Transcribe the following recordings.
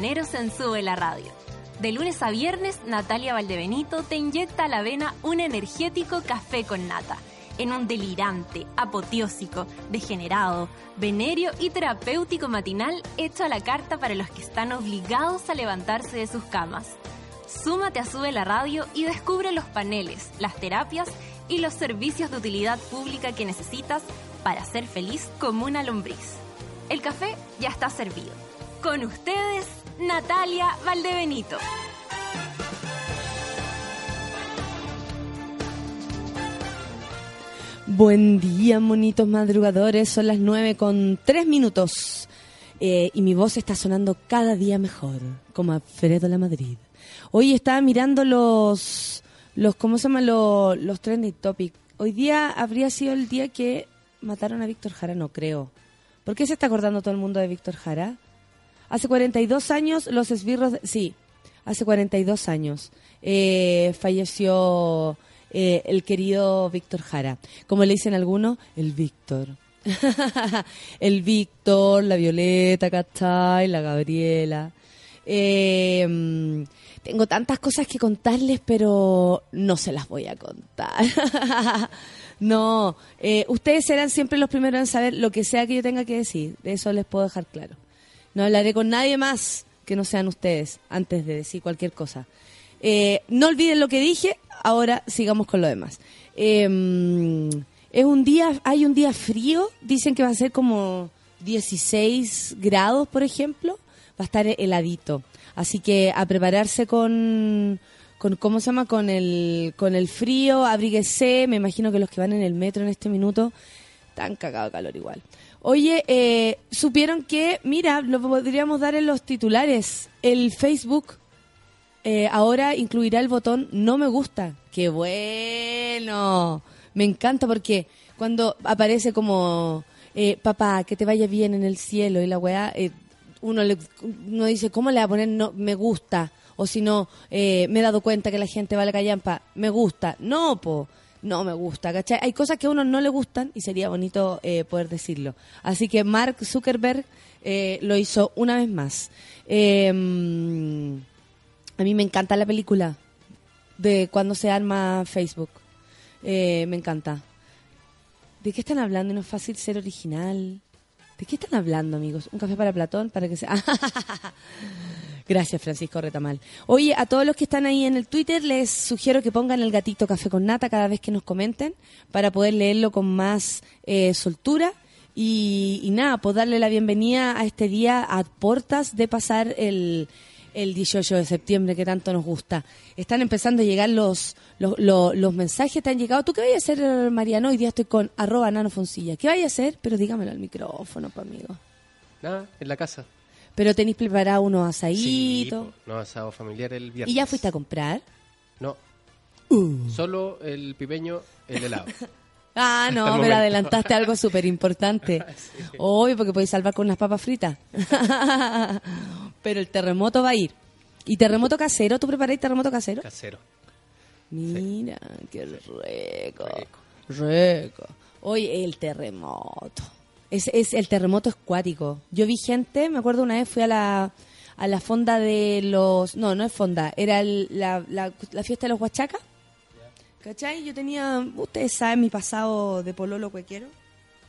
en Sube la Radio. De lunes a viernes, Natalia Valdebenito te inyecta a la vena un energético café con nata, en un delirante, apoteósico, degenerado, venerio y terapéutico matinal hecho a la carta para los que están obligados a levantarse de sus camas. Súmate a Sube la Radio y descubre los paneles, las terapias y los servicios de utilidad pública que necesitas para ser feliz como una lombriz. El café ya está servido. Con ustedes, Natalia Valdebenito. Buen día, monitos madrugadores. Son las nueve con tres minutos. Eh, y mi voz está sonando cada día mejor, como Alfredo La Madrid. Hoy estaba mirando los, los ¿cómo se llaman? Los, los trending topics. Hoy día habría sido el día que mataron a Víctor Jara, no creo. ¿Por qué se está acordando todo el mundo de Víctor Jara? Hace 42 años los esbirros, sí, hace 42 años eh, falleció eh, el querido Víctor Jara. Como le dicen algunos, el Víctor. el Víctor, la Violeta, ¿cachai? La Gabriela. Eh, tengo tantas cosas que contarles, pero no se las voy a contar. no, ustedes serán siempre los primeros en saber lo que sea que yo tenga que decir. De eso les puedo dejar claro. No hablaré con nadie más que no sean ustedes antes de decir cualquier cosa. Eh, no olviden lo que dije, ahora sigamos con lo demás. Em, es un día, hay un día frío, dicen que va a ser como 16 grados, por ejemplo, va a estar heladito. Así que a prepararse con, con ¿cómo se llama? Con el, con el frío, abríguese, me imagino que los que van en el metro en este minuto están cagados de calor igual. Oye, eh, supieron que, mira, lo podríamos dar en los titulares. El Facebook eh, ahora incluirá el botón no me gusta. ¡Qué bueno! Me encanta porque cuando aparece como, eh, papá, que te vaya bien en el cielo y la weá, uno, le, uno dice, ¿cómo le va a poner no me gusta? O si no, me he dado cuenta que la gente vale callampa, me gusta. No, po no me gusta, ¿cachai? Hay cosas que a uno no le gustan y sería bonito eh, poder decirlo. Así que Mark Zuckerberg eh, lo hizo una vez más. Em, a mí me encanta la película de cuando se arma Facebook. Eh, me encanta. ¿De qué están hablando? No es fácil ser original. ¿De qué están hablando, amigos? ¿Un café para Platón? Para que sea... Gracias, Francisco Retamal. Oye, a todos los que están ahí en el Twitter, les sugiero que pongan el gatito café con nata cada vez que nos comenten para poder leerlo con más eh, soltura. Y, nada, pues darle la bienvenida a este día a portas de pasar el, el 18 de septiembre que tanto nos gusta. Están empezando a llegar los, los, mensajes, te han llegado. ¿Tú qué vayas a hacer, Mariano? Hoy día estoy con arroba nanofoncilla. ¿Qué vayas a hacer? Pero dígamelo al micrófono, pa' amigo. Nada, en la casa. Pero tenéis preparado unos asaditos. Sí, unos asados familiares el viernes. ¿Y ya fuiste a comprar? No. Uh. Solo el pipeño, el helado. ah, no, pero adelantaste algo súper importante. Hoy, porque podéis salvar con unas papas fritas. pero el terremoto va a ir. ¿Y terremoto casero? ¿Tú preparáis terremoto casero? Casero. Mira, qué rico. Rico. Hoy el terremoto. Es, es el terremoto escuático. Yo vi gente, me acuerdo una vez fui a la, a la fonda de los... No, no es fonda, era la, la, fiesta de los huachacas. ¿Cachai? Yo tenía, ustedes saben mi pasado de pololo cuequero.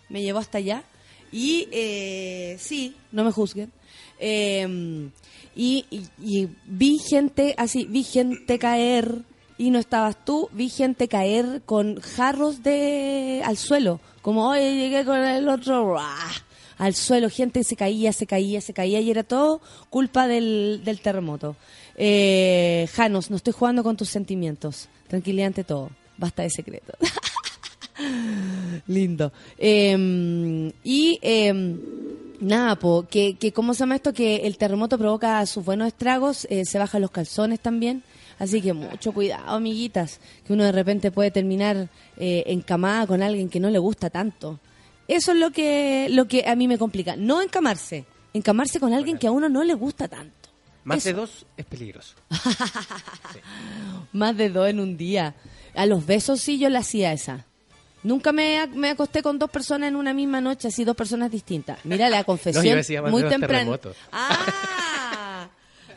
Me llevó hasta allá. Y eh, sí, no me juzguen. Em, y, y, vi gente así, vi gente caer y no estabas tú, vi gente caer con jarros de al suelo como, hoy llegué con el otro, al suelo, gente se caía, se caía, se caía, y era todo culpa del, del terremoto. Eh, Janos, no estoy jugando con tus sentimientos. Tranquilidad ante todo. Basta de secreto. Lindo. Em, y em, nada, po, que, que, ¿cómo se llama esto? Que el terremoto provoca sus buenos estragos, eh, se bajan los calzones también. Así que mucho cuidado, amiguitas, que uno de repente puede terminar eh, encamada con alguien que no le gusta tanto. Eso es lo que, lo que a mí me complica. No encamarse, encamarse con alguien que a uno no le gusta tanto. Más de dos es peligroso. Más de dos en un día. A los besos sí yo le hacía esa. Nunca me, me, acosté con dos personas en una misma noche, así dos personas distintas. Mira la confesión muy temprana.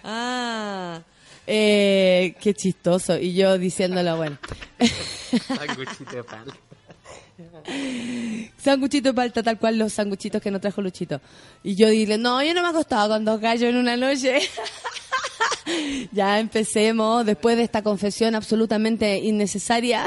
Ah, Eh, qué chistoso. Y yo diciéndolo, bueno. Sanguchito de palta. Sanguchito de palta, tal cual los sanguchitos que no trajo Luchito. Y yo dile, no, yo no me he acostado con dos gallos en una noche. ya empecemos, después de esta confesión absolutamente innecesaria,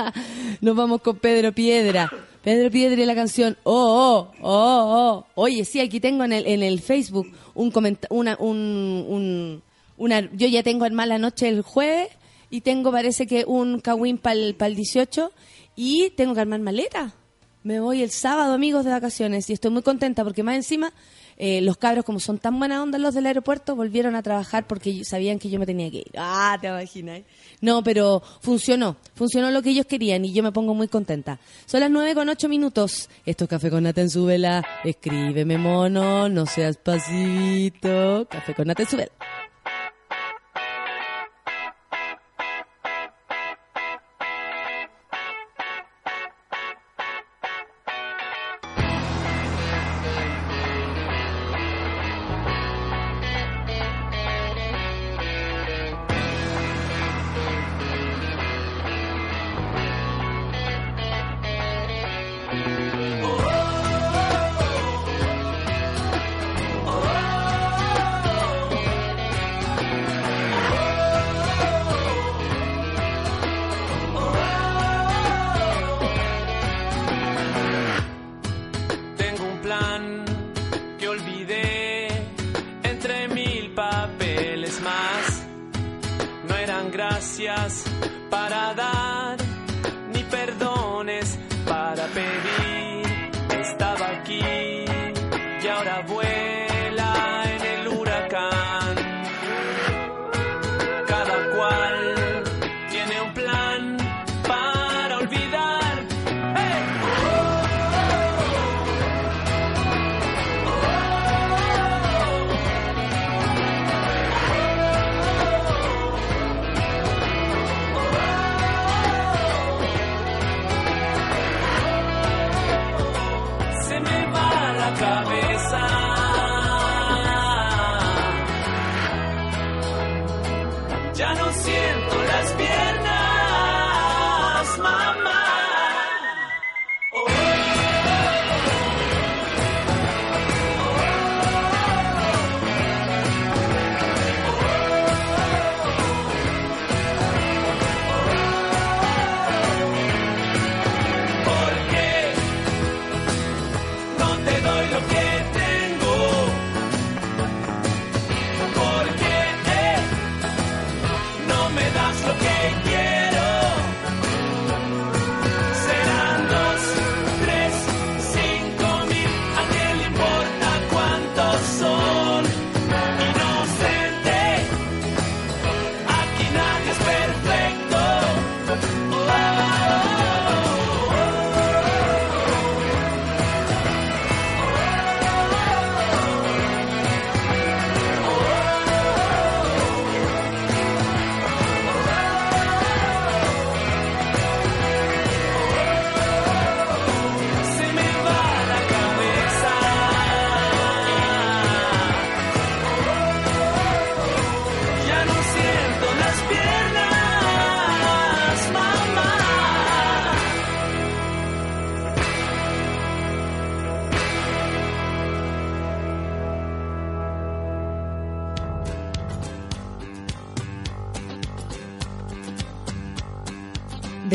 nos vamos con Pedro Piedra. Pedro Piedra y la canción Oh, oh, oh, oh. Oye, sí, aquí tengo en el, en el Facebook un comentario, una, un, un, una, yo ya tengo en mala noche el jueves y tengo parece que un kawin para el 18 y tengo que armar maleta. Me voy el sábado, amigos, de vacaciones y estoy muy contenta porque más encima eh, los cabros, como son tan buena onda los del aeropuerto, volvieron a trabajar porque sabían que yo me tenía que ir. Ah, te imaginas. No, pero funcionó. Funcionó lo que ellos querían y yo me pongo muy contenta. Son las nueve con ocho minutos. Esto es Café con Nata en su vela. Escríbeme, mono, no seas pasito. Café con Nata en su vela.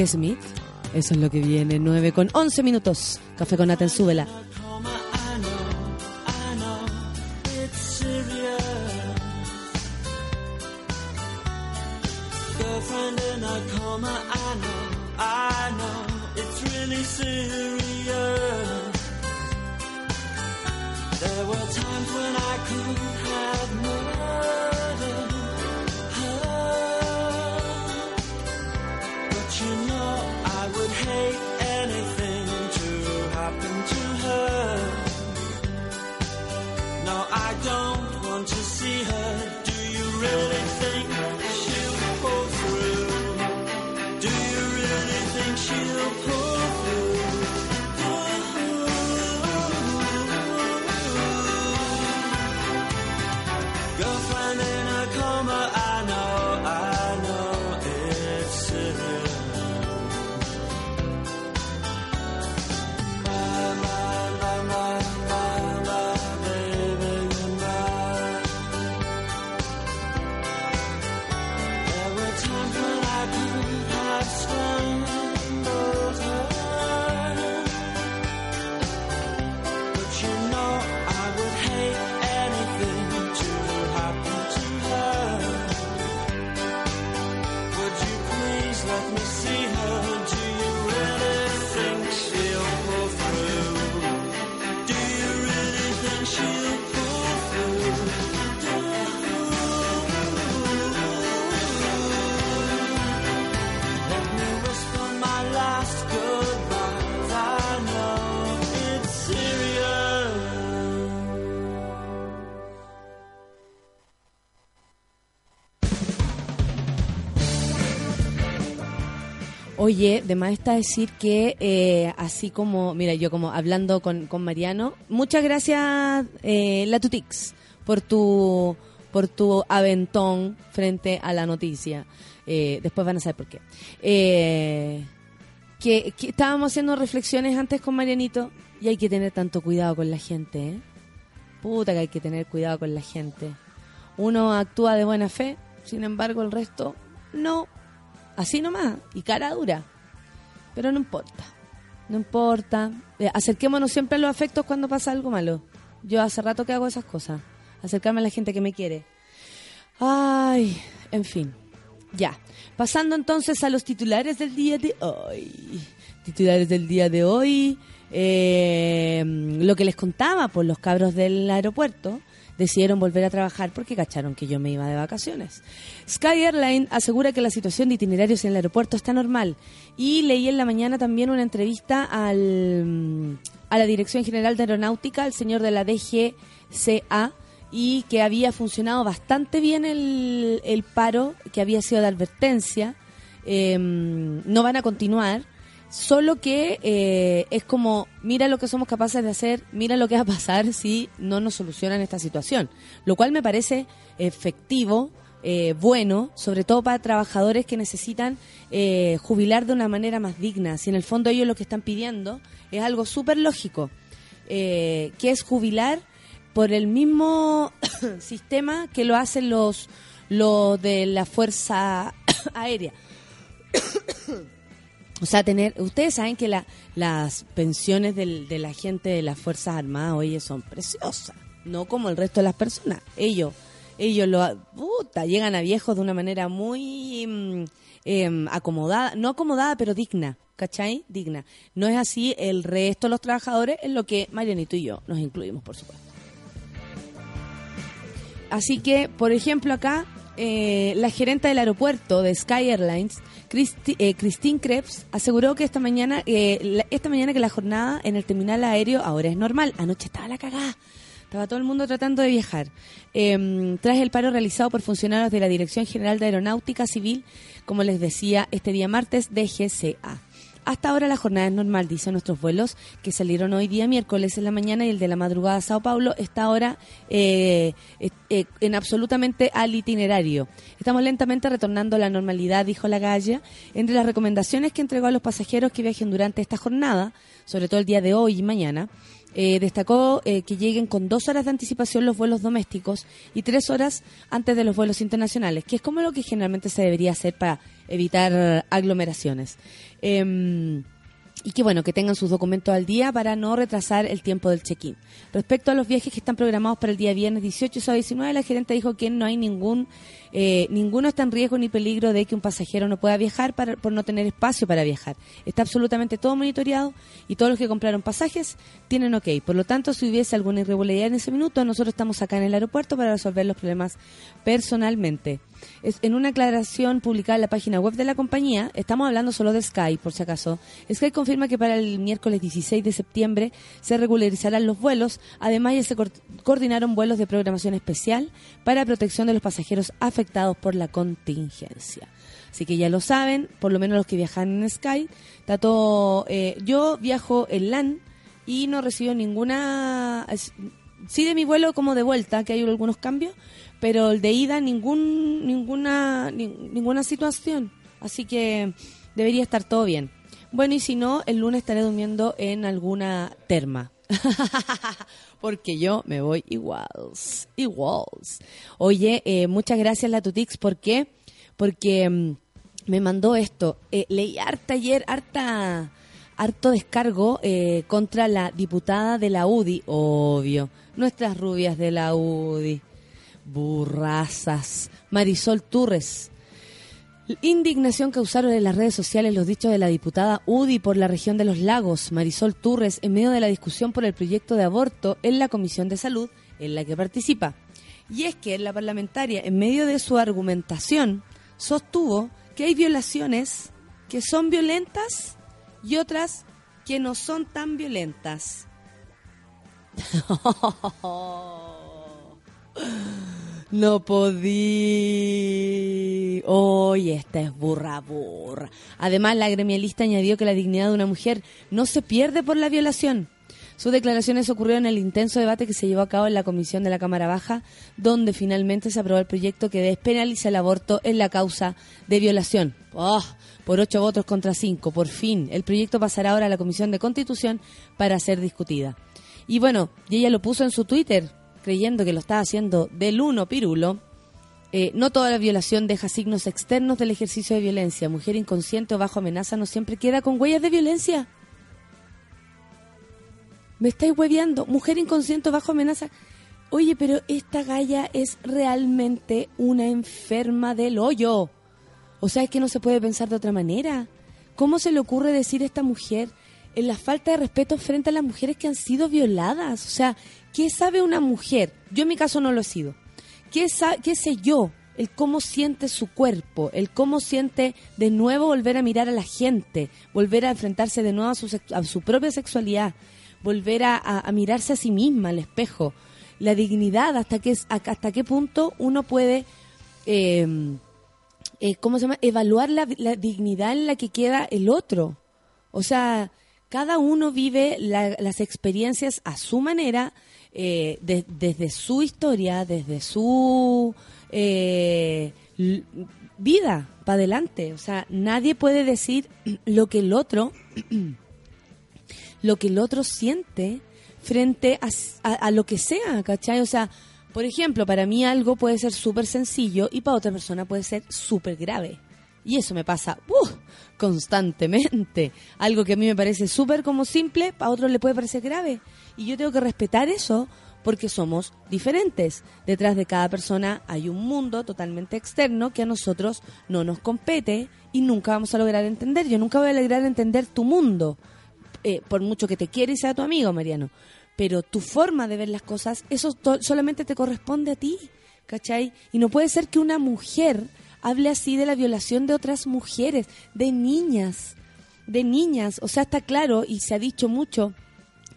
Smith. Eso es lo que viene. 9 con 11 minutos. Café con Nata súbela. Oye, de más está decir que eh, así como, mira, yo como hablando con, con Mariano, muchas gracias eh, Latutix por tu por tu aventón frente a la noticia. Eh, después van a saber por qué. Eh, que, que estábamos haciendo reflexiones antes con Marianito y hay que tener tanto cuidado con la gente, ¿eh? Puta que hay que tener cuidado con la gente. Uno actúa de buena fe, sin embargo el resto no. Así nomás, y cara dura. Pero no importa, no importa. Eh, acerquémonos siempre a los afectos cuando pasa algo malo. Yo hace rato que hago esas cosas. Acercarme a la gente que me quiere. Ay, en fin. Ya. Pasando entonces a los titulares del día de hoy. Titulares del día de hoy. eh, lo que les contaba, pues los cabros del aeropuerto decidieron volver a trabajar porque cacharon que yo me iba de vacaciones. Sky Airline asegura que la situación de itinerarios en el aeropuerto está normal. Y leí en la mañana también una entrevista al, a la Dirección General de Aeronáutica, al señor de la DGCA, y que había funcionado bastante bien el, el paro, que había sido de advertencia. Eh, no van a continuar. Solo que eh, es como, mira lo que somos capaces de hacer, mira lo que va a pasar si no nos solucionan esta situación. Lo cual me parece efectivo, eh, bueno, sobre todo para trabajadores que necesitan eh, jubilar de una manera más digna. Si en el fondo ellos lo que están pidiendo es algo súper lógico, eh, que es jubilar por el mismo sistema que lo hacen los, los de la Fuerza Aérea. O sea, tener, ustedes saben que la- las pensiones del- de la gente de las Fuerzas Armadas, oye, son preciosas, no como el resto de las personas. Ellos, ellos lo, puta, llegan a viejos de una manera muy em, acomodada, no acomodada, pero digna, ¿cachai? Digna. No es así el resto de los trabajadores, en lo que Marianito y yo nos incluimos, por supuesto. Así que, por ejemplo, acá, eh, la gerente del aeropuerto de Sky Airlines, Christi- eh, Christine Krebs, aseguró que esta mañana, eh, la- esta mañana que la jornada en el terminal aéreo ahora es normal. Anoche estaba la cagada. Estaba todo el mundo tratando de viajar. Eh, tras el paro realizado por funcionarios de la Dirección General de Aeronáutica Civil, como les decía, este día martes, DGCA. Hasta ahora la jornada es normal, dicen nuestros vuelos que salieron hoy día miércoles en la mañana y el de la madrugada a Sao Paulo está ahora eh, eh, en absolutamente al itinerario. Estamos lentamente retornando a la normalidad, dijo la Galla. Entre las recomendaciones que entregó a los pasajeros que viajen durante esta jornada, sobre todo el día de hoy y mañana, eh, destacó que lleguen con dos horas de anticipación los vuelos domésticos y tres horas antes de los vuelos internacionales, que es como lo que generalmente se debería hacer para evitar aglomeraciones. Em, y que bueno, que tengan sus documentos al día para no retrasar el tiempo del check-in. Respecto a los viajes que están programados para el día viernes 18 y sábado 19, la gerente dijo que no hay ningún, eh, ninguno está en riesgo ni peligro de que un pasajero no pueda viajar para- por no tener espacio para viajar. Está absolutamente todo monitoreado y todos los que compraron pasajes tienen ok. Por lo tanto, si hubiese alguna irregularidad en ese minuto, nosotros estamos acá en el aeropuerto para resolver los problemas personalmente. Es, en una aclaración publicada en la página web de la compañía, estamos hablando solo de Sky, por si acaso. Sky confirma que para el miércoles 16 de septiembre se regularizarán los vuelos. Además, ya se coordinaron vuelos de programación especial para protección de los pasajeros afectados por la contingencia. Así que ya lo saben, por lo menos los que viajan en Sky. Está eh, yo viajo en LAN y no recibo ninguna... Sí de mi vuelo como de vuelta, que hay algunos cambios, pero el de ida ningún ninguna ni- ninguna situación. Así que debería estar todo bien. Bueno, y si no, el lunes estaré durmiendo en alguna terma. Porque yo me voy iguals, iguals. Oye, eh, muchas gracias Latutix, ¿por qué? Porque mm, me mandó esto. Eh, leí harta ayer, harta, harto descargo eh, contra la diputada de la UDI, obvio. Nuestras rubias de la UDI. Burrazas. Marisol Turres. Indignación causaron en las redes sociales los dichos de la diputada UDI por la región de los lagos, Marisol Turres, en medio de la discusión por el proyecto de aborto en la Comisión de Salud en la que participa. Y es que la parlamentaria, en medio de su argumentación, sostuvo que hay violaciones que son violentas y otras que no son tan violentas. No podí. Oye, esta es burra burra. Además, la gremialista añadió que la dignidad de una mujer no se pierde por la violación. Sus declaraciones ocurrieron en el intenso debate que se llevó a cabo en la comisión de la Cámara Baja, donde finalmente se aprobó el proyecto que despenaliza el aborto en la causa de violación. ¡Oh! Por ocho votos contra cinco. Por fin, el proyecto pasará ahora a la Comisión de Constitución para ser discutida. Y bueno, y ella lo puso en su Twitter, creyendo que lo estaba haciendo del uno pirulo. Eh, no toda la violación deja signos externos del ejercicio de violencia. Mujer inconsciente o bajo amenaza no siempre queda con huellas de violencia. Me estáis hueveando. Mujer inconsciente o bajo amenaza. Oye, pero esta galla es realmente una enferma del hoyo. O sea, es que no se puede pensar de otra manera. ¿Cómo se le ocurre decir a esta mujer en la falta de respeto frente a las mujeres que han sido violadas? O sea, ¿qué sabe una mujer? Yo en mi caso no lo he sido. ¿Qué, qué sé yo? El cómo siente su cuerpo, el cómo siente de nuevo volver a mirar a la gente, volver a enfrentarse de nuevo a su, a su propia sexualidad, volver a, a- a mirarse a sí misma al espejo, la dignidad, hasta qué, hasta qué punto uno puede... eh, eh, ¿cómo se llama? Evaluar la, la dignidad en la que queda el otro. O sea, cada uno vive la- las experiencias a su manera, eh, de- desde su historia, desde su eh, vida para adelante. O sea, nadie puede decir lo que el otro, lo que el otro siente frente a lo que sea, ¿cachai? O sea, por ejemplo, para mí algo puede ser súper sencillo y para otra persona puede ser súper grave. Y eso me pasa ¡uh! Constantemente. Algo que a mí me parece súper como simple, para otro le puede parecer grave. Y yo tengo que respetar eso porque somos diferentes. Detrás de cada persona hay un mundo totalmente externo que a nosotros no nos compete y nunca vamos a lograr entender. Yo nunca voy a lograr entender tu mundo, eh, por mucho que te quiera y sea tu amigo, Mariano. Pero tu forma de ver las cosas, eso solamente te corresponde a ti, ¿cachai? Y no puede ser que una mujer hable así de la violación de otras mujeres, de niñas, de niñas. O sea, está claro y se ha dicho mucho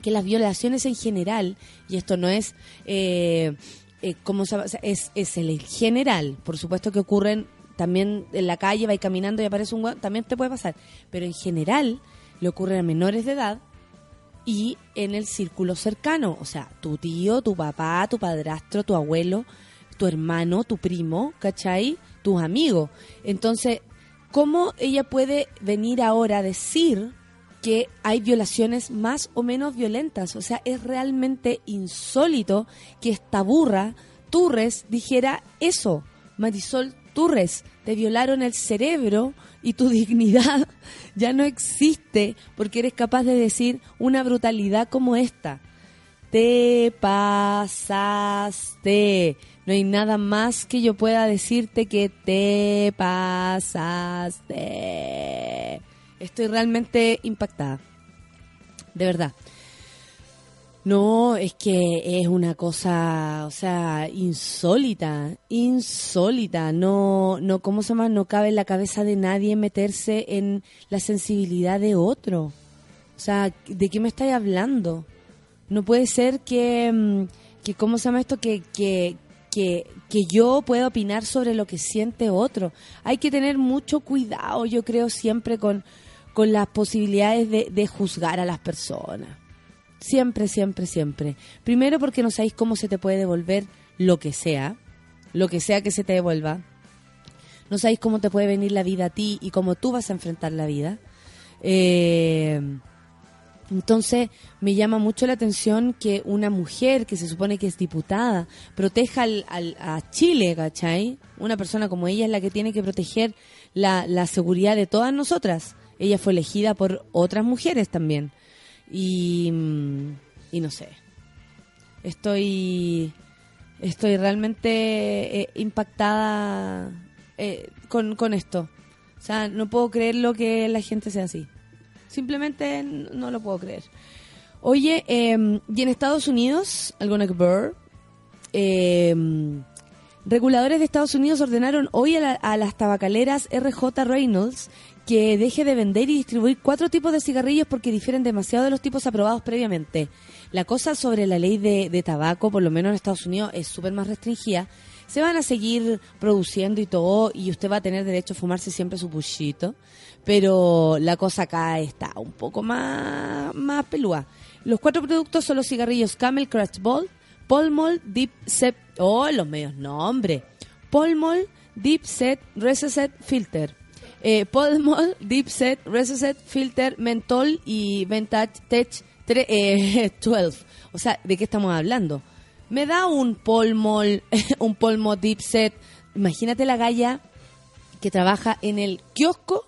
que las violaciones en general, y esto no es, eh, eh, ¿cómo se es, es el general, por supuesto que ocurren también en la calle, va caminando y aparece un también te puede pasar, pero en general le ocurren a menores de edad y en el círculo cercano, o sea, tu tío, tu papá, tu padrastro, tu abuelo, tu hermano, tu primo, ¿cachai? Tus amigos. Entonces, ¿cómo ella puede venir ahora a decir que hay violaciones más o menos violentas? O sea, es realmente insólito que esta burra, Turres, dijera eso. Marisol Turres, te violaron el cerebro y tu dignidad ya no existe porque eres capaz de decir una brutalidad como esta. Te pasaste. No hay nada más que yo pueda decirte que te pasaste. Estoy realmente impactada. De verdad. No, es que es una cosa, o sea, insólita, insólita. No, no, ¿cómo se llama? No cabe en la cabeza de nadie meterse en la sensibilidad de otro. O sea, ¿de qué me estáis hablando? No puede ser que, mm, que ¿cómo se llama esto? Que, que, que, que yo pueda opinar sobre lo que siente otro. Hay que tener mucho cuidado, yo creo, siempre con, con las posibilidades de, de juzgar a las personas. Siempre, siempre, siempre. Primero porque no sabéis cómo se te puede devolver lo que sea, lo que sea que se te devuelva. No sabéis cómo te puede venir la vida a ti y cómo tú vas a enfrentar la vida. Eh, entonces me llama mucho la atención que una mujer que se supone que es diputada proteja al, al- a Chile, ¿cachai? Una persona como ella es la que tiene que proteger la, la seguridad de todas nosotras. Ella fue elegida por otras mujeres también. Y, y no sé. Estoy, estoy realmente eh, impactada eh, con, con esto. O sea, no puedo creer lo que la gente sea así. Simplemente no lo puedo creer. Oye, eh, y en Estados Unidos, alguna que eh, reguladores de Estados Unidos ordenaron hoy a, la- a las tabacaleras RJ Reynolds que deje de vender y distribuir cuatro tipos de cigarrillos porque difieren demasiado de los tipos aprobados previamente. La cosa sobre la ley de, de tabaco, por lo menos en Estados Unidos, es súper más restringida. se van a seguir produciendo y todo, y usted va a tener derecho a fumarse siempre su puchito, pero la cosa acá está un poco más, más pelúa. Los cuatro productos son los cigarrillos Camel Crash Ball, Polmol Deep Set, oh, los medios nombres, Polmol Deep Set Recessed Filter, eh, Polmol Deep Set Recessed Filter Mentol y Vintage Tech tre- eh, 12. O sea, ¿de qué estamos hablando? Me da un Polmol, un Polmol Deep Set. Imagínate la galla que trabaja en el kiosco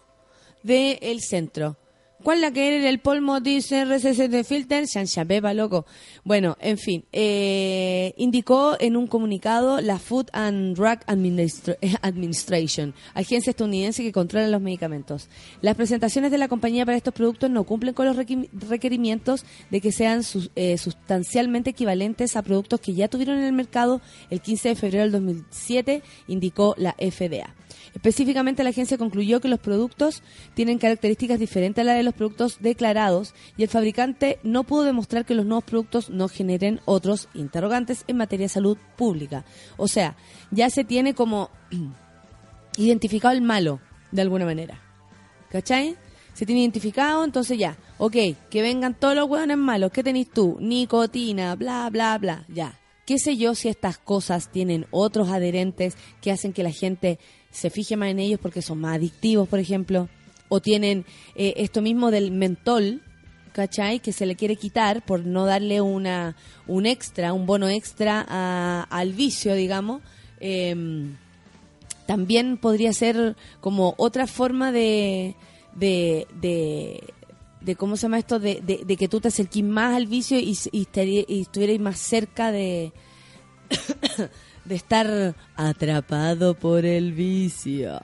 del centro. ¿Cuál la que era el polmo dice RCC de filter? Shanshabeba, loco. Bueno, en fin, eh, indicó en un comunicado la Food and Drug Administra- Administration, agencia estadounidense que controla los medicamentos. Las presentaciones de la compañía para estos productos no cumplen con los requerimientos de que sean eh, sustancialmente equivalentes a productos que ya tuvieron en el mercado el 15 de febrero del 2007, indicó la FDA. Específicamente, la agencia concluyó que los productos tienen características diferentes a las de los productos declarados y el fabricante no pudo demostrar que los nuevos productos no generen otros interrogantes en materia de salud pública. O sea, ya se tiene como identificado el malo, de alguna manera. ¿Cachai? Se tiene identificado, entonces ya, ok, que vengan todos los hueones malos, ¿qué tenés tú? Nicotina, bla, bla, bla, ya. ¿Qué sé yo si estas cosas tienen otros adherentes que hacen que la gente se fije más en ellos porque son más adictivos, por ejemplo? O tienen eh, esto mismo del mentol, ¿cachai? Que se le quiere quitar por no darle una, un extra, un bono extra a- al vicio, digamos. Em, también podría ser como otra forma de, de, de, de ¿cómo se llama esto? De, de, de que tú te acerquís más al vicio y, y, y estuvierais más cerca de, de estar atrapado por el vicio.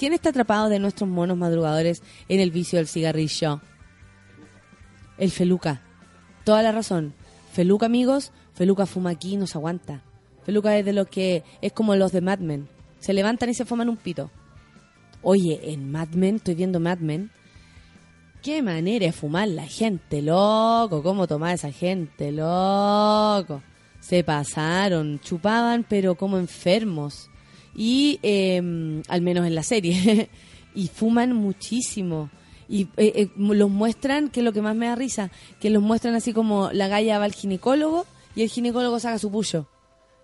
¿Quién está atrapado de nuestros monos madrugadores en el vicio del cigarrillo? El Feluca. Toda la razón. Feluca, amigos, Feluca fuma aquí y nos aguanta. Feluca es de los que es como los de Mad Men. Se levantan y se fuman un pito. Oye, en Mad Men, estoy viendo Mad Men. Qué manera de fumar la gente, loco. ¿Cómo tomar esa gente, loco? Se pasaron, chupaban, pero como enfermos. Y, eh, al menos en la serie. y fuman muchísimo. Y eh, eh, los muestran, que es lo que más me da risa, que los muestran así como la galla va al ginecólogo y el ginecólogo saca su puyo.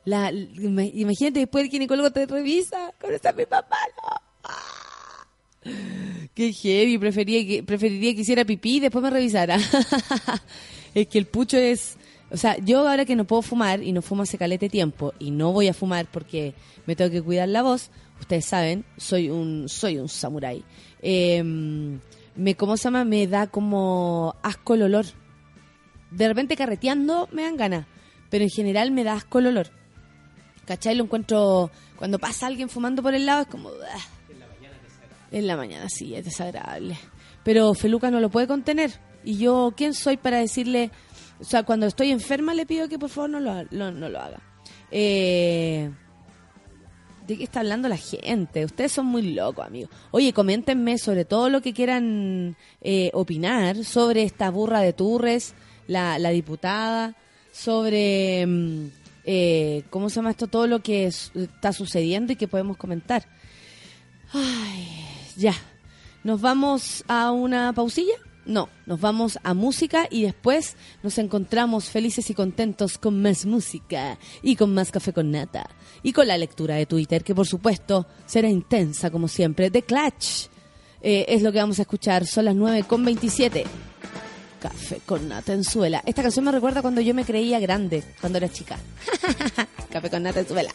La, ima- imagínate, después el ginecólogo te revisa, con esta mi papá, no. Ah. Qué heavy, prefería que, preferiría que hiciera pipí y después me revisara. es que el pucho es... O sea, yo ahora que no puedo fumar y no fumo hace calete tiempo y no voy a fumar porque me tengo que cuidar la voz, ustedes saben, soy un soy un samurái. Eh, me, ¿Cómo se llama? Me da como asco el olor. De repente carreteando me dan ganas, pero en general me da asco el olor. ¿Cachai? Lo encuentro... Cuando pasa alguien fumando por el lado es como... "Ah". En la mañana sí, es desagradable. Pero Feluca no lo puede contener. Y yo, ¿quién soy para decirle? O sea, cuando estoy enferma le pido que por favor no lo, lo- no lo haga. Eh, ¿De qué está hablando la gente? Ustedes son muy locos, amigos. Oye, coméntenme sobre todo lo que quieran eh, opinar sobre esta burra de Turres, la, la diputada, sobre, mm, eh, ¿cómo se llama esto? Todo lo que es- está sucediendo y que podemos comentar. Ay, ya. ¿Nos vamos a una pausilla? No, nos vamos a música y después nos encontramos felices y contentos con más música y con más café con nata y con la lectura de Twitter, que por supuesto será intensa como siempre. The Clutch eh, es lo que vamos a escuchar, son las 9 con 27. Café con nata en suela. Esta canción me recuerda cuando yo me creía grande, cuando era chica. café con nata en suela.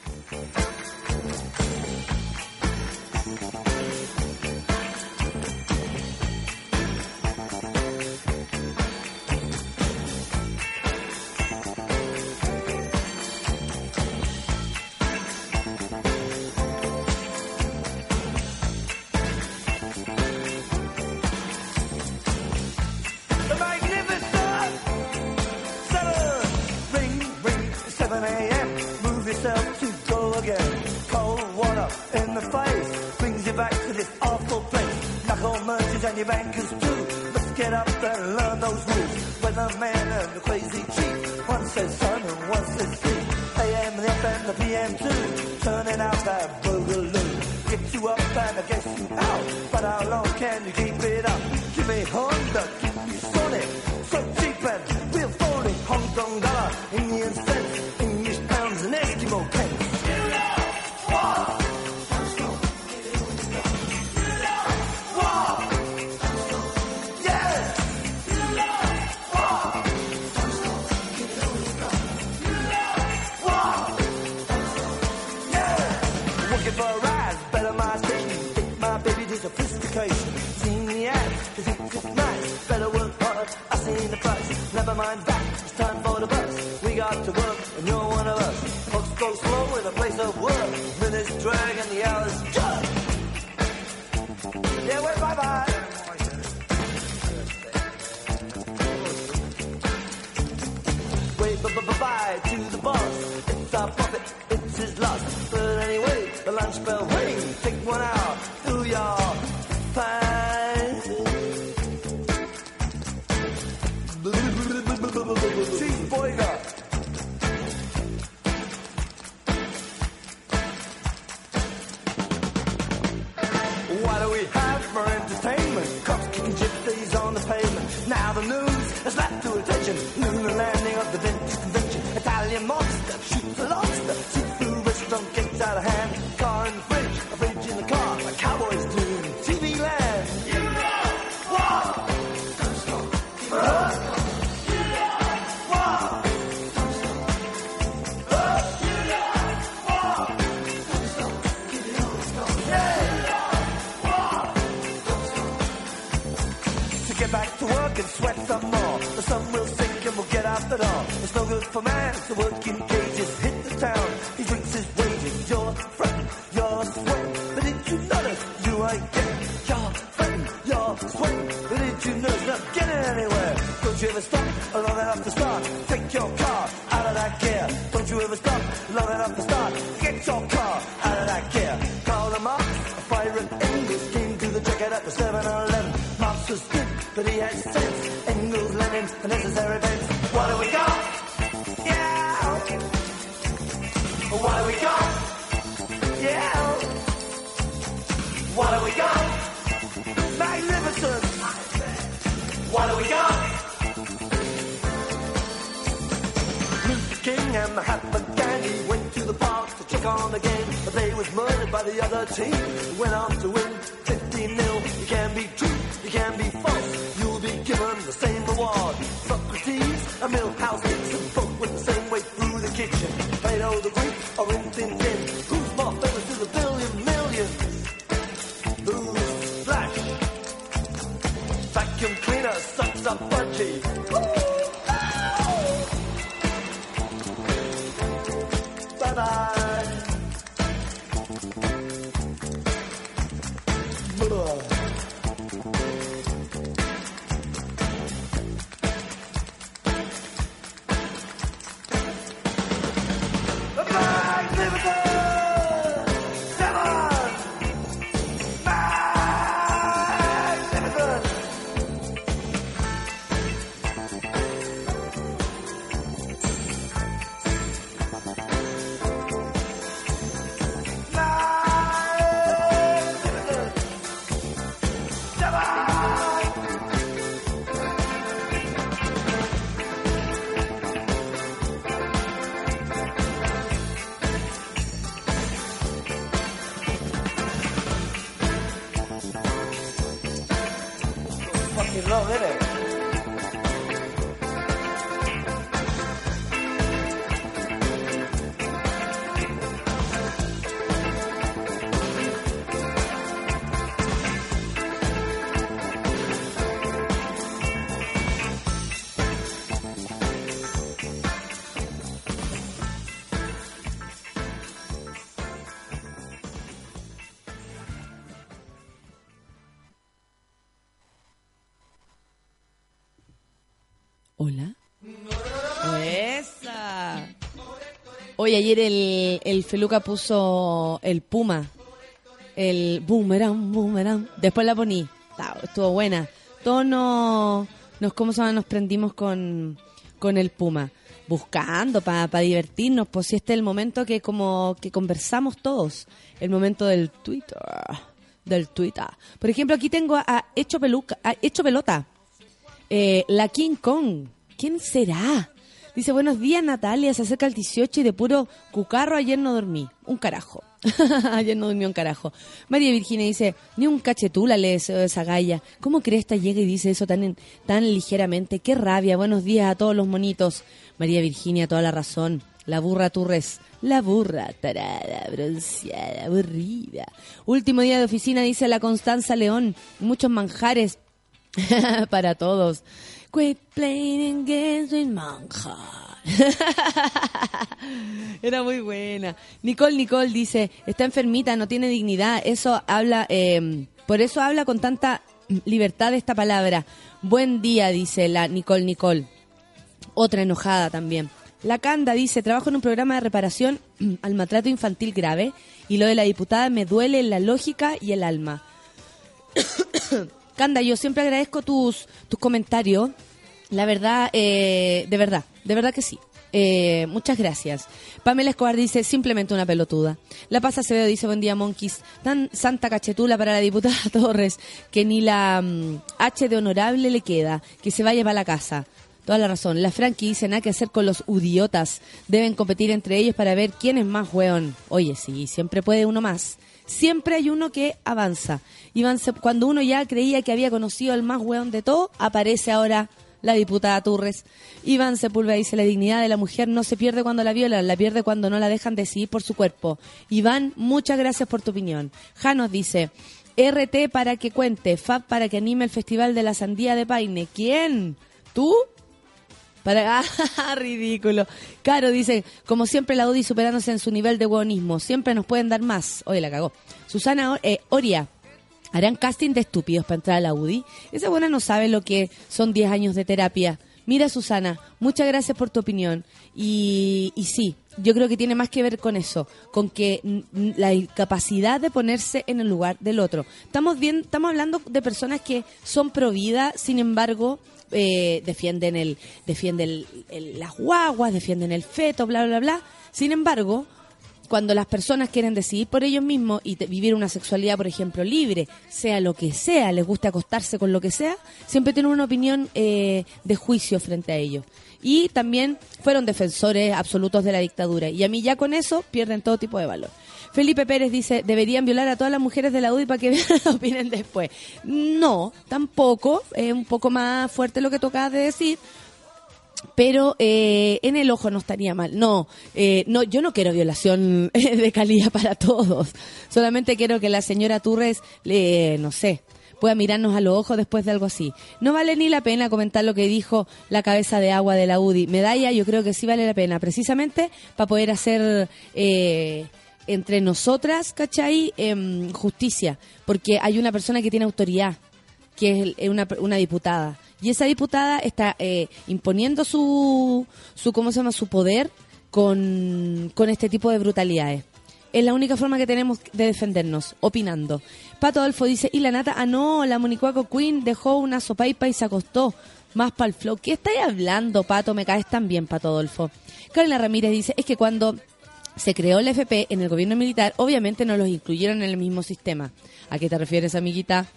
a.m. Move yourself to go again. Cold water in the face brings you back to this awful place. Knuckle merchants and your bankers too. Let's get up and learn those rules. When the man and the crazy chief, one says sun and one says sea. A.M. the FM, the PM too. Turning out that boogaloo. Get you up and I guess you out. But how long can you keep it up? Give me Honda, give me Sonic. So cheap and real phony. Hong Kong dollar. mind back. It's time for the bus. We got to work, and you're one of us. Folks go slow in a place of work. Minutes drag and the hours jump. Yeah, well, bye bye. Wait, b- bye to the boss. It's our profit, it's his loss. But anyway, the lunch bell rings. Take one out. Hoy ayer el, el Feluca puso el Puma, el boomerang, boomerang. Después la poní, estuvo buena. Todos nos, nos, ¿cómo se nos prendimos con, con el Puma, buscando para pa divertirnos, pues si este es el momento que como que conversamos todos, el momento del Twitter, ah, del Twitter. Ah. Por ejemplo, aquí tengo a, Hecho, Peluca, a Hecho Pelota, eh, la King Kong, ¿quién será? Dice, buenos días Natalia, se acerca el 18 y de puro cucarro ayer no dormí. Un carajo. ayer no dormí un carajo. María Virginia dice, ni un cachetula le deseo esa galla. ¿Cómo crees esta llega y dice eso tan, tan ligeramente? Qué rabia. Buenos días a todos los monitos. María Virginia, toda la razón. La burra Turres. La burra tarada, bronceada, aburrida. Último día de oficina, dice la Constanza León. Muchos manjares para todos. Quit playing games with manjar. Era muy buena. Nicole Nicole dice, está enfermita, no tiene dignidad. Eso habla, eh, por eso habla con tanta libertad esta palabra. Buen día, dice la Nicole Nicole. Otra enojada también. La Canda dice, trabajo en un programa de reparación al maltrato infantil grave y lo de la diputada me duele en la lógica y el alma. Canda, yo siempre agradezco tus, tus comentarios. La verdad, eh, de verdad, de verdad que sí. Eh, muchas gracias. Pamela Escobar dice, simplemente una pelotuda. La Paz Acevedo dice, buen día, monkeys. Tan santa cachetula para la diputada Torres que ni la mm, H de honorable le queda. Que se vaya para la casa. Toda la razón. La Frankie dice, nada que hacer con los idiotas. Deben competir entre ellos para ver quién es más weón. Oye, sí, siempre puede uno más. Siempre hay uno que avanza. Se- cuando uno ya creía que había conocido al más weón de todo, aparece ahora la diputada Turres. Iván Sepúlveda dice, la dignidad de la mujer no se pierde cuando la violan, la pierde cuando no la dejan decidir por su cuerpo. Iván, muchas gracias por tu opinión. Janos dice, RT para que cuente, FAB para que anime el Festival de la Sandía de Paine. ¿Quién? ¿Tú? Para... Ah, ridículo. Caro dice, como siempre la UDI superándose en su nivel de hueonismo. Siempre nos pueden dar más. Oye, la cagó. Susana eh, Oria. ¿Harán casting de estúpidos para entrar a la UDI? Esa buena no sabe lo que son 10 años de terapia. Mira, Susana, muchas gracias por tu opinión. Y, y sí, yo creo que tiene más que ver con eso, con que la incapacidad de ponerse en el lugar del otro. Estamos, bien, estamos hablando de personas que son pro vida, sin embargo, eh, defienden, el, defienden el- las guaguas, defienden el feto, bla, bla, bla. Sin embargo, cuando las personas quieren decidir por ellos mismos y vivir una sexualidad, por ejemplo, libre, sea lo que sea, les gusta acostarse con lo que sea, siempre tienen una opinión eh, de juicio frente a ellos. Y también fueron defensores absolutos de la dictadura. Y a mí ya con eso pierden todo tipo de valor. Felipe Pérez dice, deberían violar a todas las mujeres de la UDI para que opinen después. No, tampoco. Es un poco más fuerte lo que tú acabas de decir pero eh, en el ojo no estaría mal. No, eh, no, yo no quiero violación de calidad para todos. Solamente quiero que la señora Turres, le, no sé, pueda mirarnos a los ojos después de algo así. No vale ni la pena comentar lo que dijo la cabeza de agua de la UDI. Medalla, yo creo que sí vale la pena, precisamente para poder hacer eh, entre nosotras, ¿cachai? Em, justicia, porque hay una persona que tiene autoridad que es una, una diputada. Y esa diputada está eh, imponiendo su, su, ¿cómo se llama? Su poder con, con este tipo de brutalidades. Es la única forma que tenemos de defendernos, opinando. Pato Adolfo dice, y la nata, ah no, la Monicuaco Queen dejó una sopaipa y se acostó. Más para el flow. ¿Qué estáis hablando, Pato? Me caes tan bien, Pato Adolfo. Carolina Ramírez dice, es que cuando se creó el FP en el gobierno militar, obviamente no los incluyeron en el mismo sistema. ¿A qué te refieres, amiguita?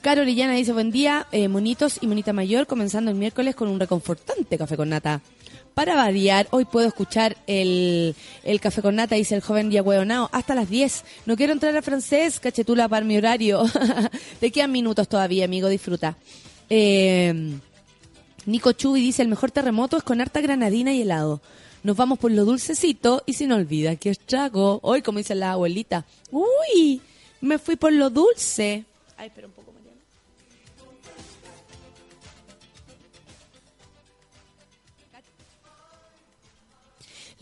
Caro Orellana dice, buen día, eh, monitos y monita mayor, comenzando el miércoles con un reconfortante café con nata. Para variar, hoy puedo escuchar el, el café con nata, dice el joven Diagüeonao, hasta las 10. No quiero entrar a francés, cachetula para mi horario. Te quedan minutos todavía, amigo, disfruta. Eh, Nico Chubi dice, el mejor terremoto es con harta granadina y helado. Nos vamos por lo dulcecito y sin olvida que es trago. Hoy, como dice la abuelita, uy, me fui por lo dulce. Ay, espera un poco,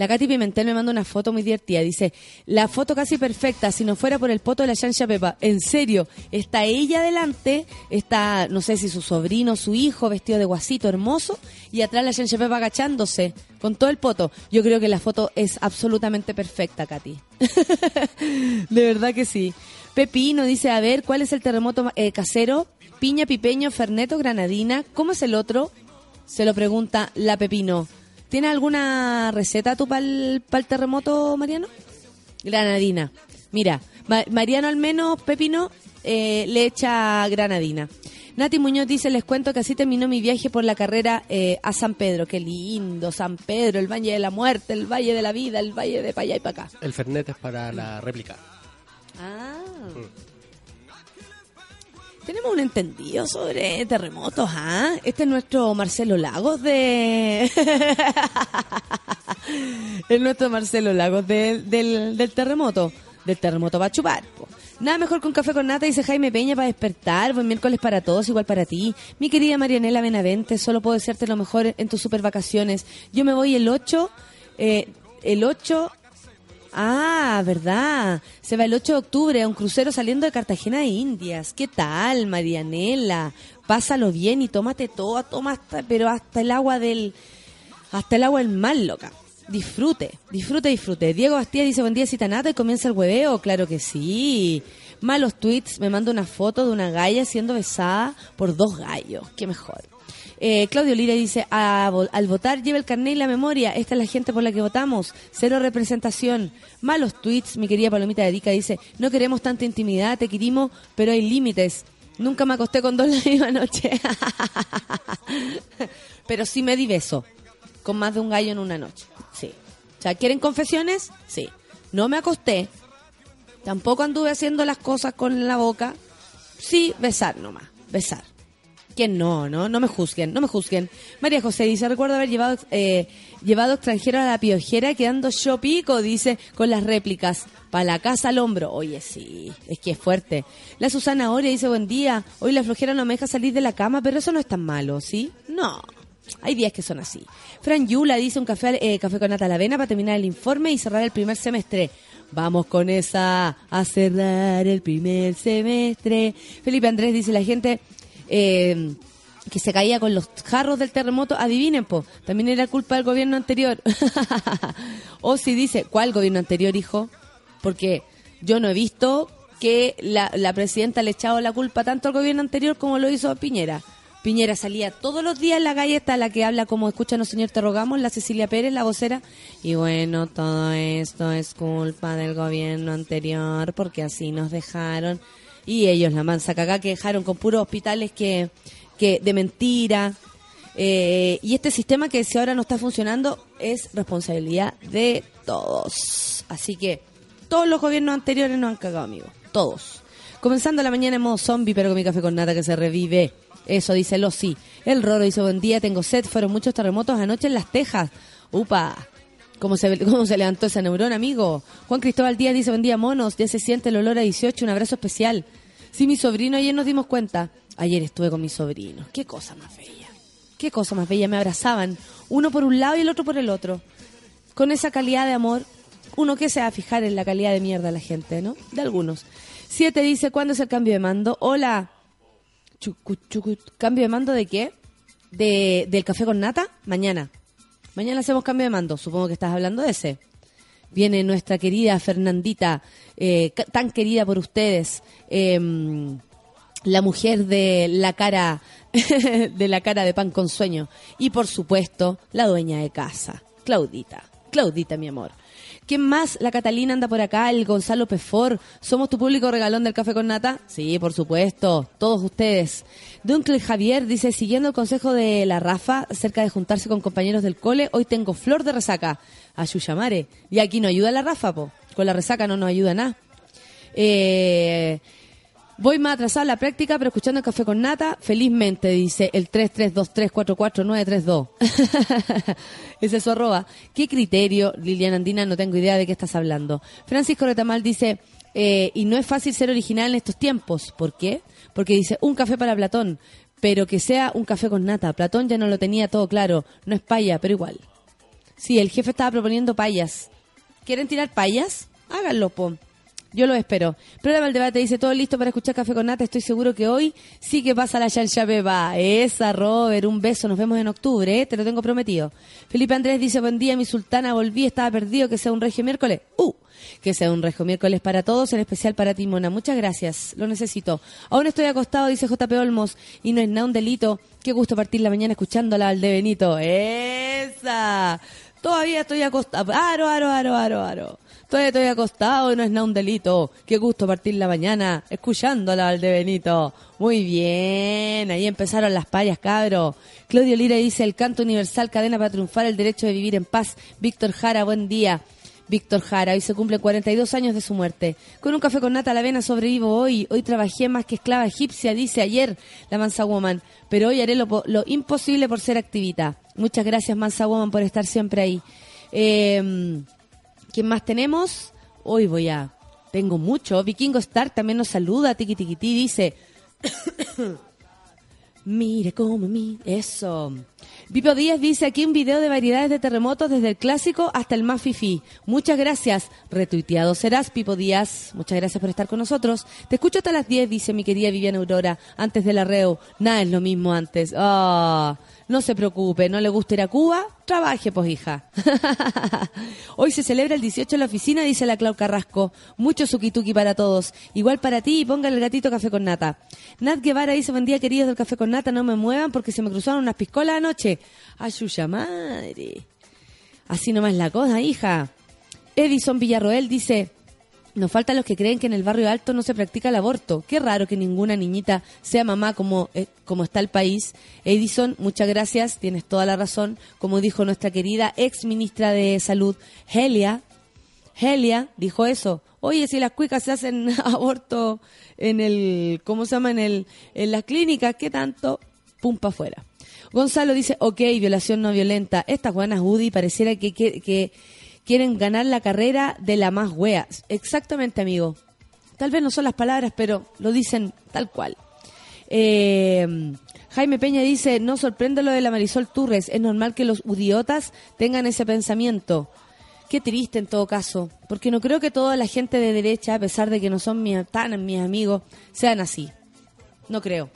La Katy Pimentel me manda una foto muy divertida. Dice, la foto casi perfecta, si no fuera por el poto de la Shansha Pepa. En serio, está ella delante, está, no sé si su sobrino, su hijo, vestido de guasito hermoso, y atrás la Shansha Pepa agachándose con todo el poto. Yo creo que la foto es absolutamente perfecta, Katy. de verdad que sí. Pepino dice, a ver, ¿cuál es el terremoto eh, casero? Piña, pipeño, ferneto, granadina. ¿Cómo es el otro? Se lo pregunta la Pepino. ¿Tienes alguna receta tú para el terremoto, Mariano? Granadina. Mira, Ma- Mariano al menos, Pepino, eh, le echa granadina. Nati Muñoz dice, les cuento que así terminó mi viaje por la carrera eh, a San Pedro. Qué lindo, San Pedro, el Valle de la Muerte, el Valle de la Vida, el Valle de para allá y para acá. El Fernet es para la réplica. Ah. Un entendido sobre terremotos, ¿ah? Este es nuestro Marcelo Lagos de... es nuestro Marcelo Lagos de- del, del terremoto. Del terremoto va a chupar. Nada mejor que un café con nata, dice Jaime Peña, para despertar. Buen miércoles para todos, igual para ti. Mi querida Marianela Benavente, solo puedo desearte lo mejor en tus super vacaciones. Yo me voy el 8, eh, el 8 Ah, verdad. Se va el 8 de octubre a un crucero saliendo de Cartagena de Indias. ¿Qué tal, Marianela? Pásalo bien y tómate todo, toma hasta, pero hasta el agua del, hasta el agua del mal, loca. Disfrute, disfrute, disfrute. Diego Bastía dice buen día, citanata, y comienza el hueveo. Claro que sí. Malos tweets, me manda una foto de una galla siendo besada por dos gallos. Qué mejor. Eh, Claudio Lira dice, "A vo- al votar lleva el carnet y la memoria. Esta es la gente por la que votamos. Cero representación. Malos tweets, mi querida Palomita Dedica dice, no queremos tanta intimidad, te querimos, pero hay límites. Nunca me acosté con dos la misma noche. pero sí me di beso. Con más de un gallo en una noche. Sí. O sea, ¿quieren confesiones? Sí. No me acosté. Tampoco anduve haciendo las cosas con la boca. Sí, besar nomás. Besar. ¿Quién no, no? No me juzguen, no me juzguen. María José dice, recuerdo haber llevado eh, llevado extranjeros a la piojera quedando yo pico, dice, con las réplicas. Para la casa al hombro. Oye, sí, es que es fuerte. La Susana Oria dice, buen día. Hoy la flojera no me deja salir de la cama, pero eso no es tan malo, ¿sí? No. Hay días que son así. Fran Yula dice un café, eh, café con nata la avena para terminar el informe y cerrar el primer semestre. Vamos con esa a cerrar el primer semestre. Felipe Andrés dice la gente eh, que se caía con los jarros del terremoto. Adivinen, po, también era culpa del gobierno anterior. o si dice, ¿cuál gobierno anterior, hijo? Porque yo no he visto que la, presidenta le ha echado la culpa tanto al gobierno anterior como lo hizo a Piñera. Piñera salía todos los días en la calle, está la que habla como escúchanos señor, te rogamos, la Cecilia Pérez, la vocera. Y bueno, todo esto es culpa del gobierno anterior porque así nos dejaron. Y ellos, la mansa cagá, que dejaron con puros hospitales que, que de mentira. Eh, y este sistema que si ahora no está funcionando es responsabilidad de todos. Así que todos los gobiernos anteriores nos han cagado, amigos. Todos. Comenzando la mañana en modo zombie, pero con mi café con nata que se revive. Eso dice Losi. El Roro dice, buen día, tengo sed. Fueron muchos terremotos anoche en Las Tejas. Upa. ¿Cómo se, ¿Cómo se levantó esa neurona, amigo? Juan Cristóbal Díaz dice, buen día, monos. Ya se siente el olor a 18. Un abrazo especial. Sí, mi sobrino, ayer nos dimos cuenta. Ayer estuve con mi sobrino. Qué cosa más bella. Qué cosa más bella. Me abrazaban. Uno por un lado y el otro por el otro. Con esa calidad de amor. Uno que se va a fijar en la calidad de mierda de la gente, ¿no? De algunos. Siete dice, ¿cuándo es el cambio de mando? Hola. Chucu. ¿Cambio de mando de qué? ¿De, ¿Del café con nata? Mañana. Mañana hacemos cambio de mando. Supongo que estás hablando de ese. Viene nuestra querida Fernandita, eh, tan querida por ustedes. em, la mujer de la cara de la cara de pan con sueño y por supuesto la dueña de casa Claudita Claudita mi amor ¿Quién más? La Catalina anda por acá, el Gonzalo Pefor. ¿Somos tu público regalón del café con nata? Sí, por supuesto, todos ustedes. Duncle Javier dice, siguiendo el consejo de la Rafa acerca de juntarse con compañeros del cole, hoy tengo flor de resaca. A Yuyamare. Y aquí no ayuda la Rafa, po. Con la resaca no nos ayuda nada. Eh, Voy más atrasado a la práctica, pero escuchando el café con nata, felizmente, dice el 3323444932. Ese es su arroba. ¿Qué criterio, Liliana Andina? No tengo idea de qué estás hablando. Francisco Retamal dice, eh, y no es fácil ser original en estos tiempos. ¿Por qué? Porque dice, un café para Platón, pero que sea un café con nata. Platón ya no lo tenía todo claro. No es paya, pero igual. Sí, el jefe estaba proponiendo payas. ¿Quieren tirar payas? Háganlo, po. Yo lo espero. Programa el debate dice todo listo para escuchar Café con Nata. Estoy seguro que hoy sí que pasa la chancha beba. Esa, Robert, un beso. Nos vemos en octubre, ¿eh? te lo tengo prometido. Felipe Andrés dice, buen día, mi sultana, volví, estaba perdido, que sea un regio miércoles. ¡Uh! Que sea un regio miércoles para todos, en especial para ti, Mona. Muchas gracias, lo necesito. Aún estoy acostado, dice JP Olmos, y no es nada un delito. Qué gusto partir la mañana escuchándola al de Benito. ¡Esa! Todavía estoy acostado. Aro, aro, aro, aro, aro. Todavía estoy acostado y no es nada un delito. Qué gusto partir la mañana escuchándola al de Benito. Muy bien, ahí empezaron las payas, cabro. Claudio Lira dice, el canto universal, cadena para triunfar, el derecho de vivir en paz. Víctor Jara, buen día. Víctor Jara, hoy se cumplen 42 años de su muerte. Con un café con nata a la avena sobrevivo hoy. Hoy trabajé más que esclava egipcia, dice ayer la Mansa Woman. Pero hoy haré lo, lo imposible por ser activita. Muchas gracias, Mansa Woman, por estar siempre ahí. Eh, ¿Quién más tenemos? Hoy voy a... Tengo mucho. Vikingo Star también nos saluda. Tiki Tiki Ti dice... Mire cómo mi... Eso. Pipo Díaz dice aquí un video de variedades de terremotos desde el clásico hasta el más fifí. Muchas gracias. Retuiteado serás, Pipo Díaz. Muchas gracias por estar con nosotros. Te escucho hasta las 10, dice mi querida Viviana Aurora, antes del arreo. Nada es lo mismo antes. Ah, no se preocupe, no le gusta ir a Cuba, trabaje, pues hija. Hoy se celebra el 18 en la oficina, dice la Clau Carrasco. Mucho suquituki para todos. Igual para ti y pongan el gatito café con nata. Nat Guevara dice, buen día queridos del café con nata, no me muevan porque se me cruzaron unas piscolas anoche. Ayuya madre. Así nomás la cosa, hija. Edison Villarroel dice, nos faltan los que creen que en el barrio alto no se practica el aborto. Qué raro que ninguna niñita sea mamá como, eh, como está el país. Edison, muchas gracias, tienes toda la razón. Como dijo nuestra querida ex ministra de Salud, Helia, Helia dijo eso. Oye, si las cuicas se hacen aborto en el, ¿cómo se llama? En el, en las clínicas, ¿qué tanto? Pum pa' afuera. Gonzalo dice, ok, violación no violenta. Estas buenas UDI pareciera que, que, que quieren ganar la carrera de la más wea. Exactamente, amigo. Tal vez no son las palabras, pero lo dicen tal cual. Eh, Jaime Peña dice, no sorprende lo de la Marisol Turres, es normal que los udiotas tengan ese pensamiento. Qué triste en todo caso, porque no creo que toda la gente de derecha, a pesar de que no son mis, tan mis amigos, sean así. No creo.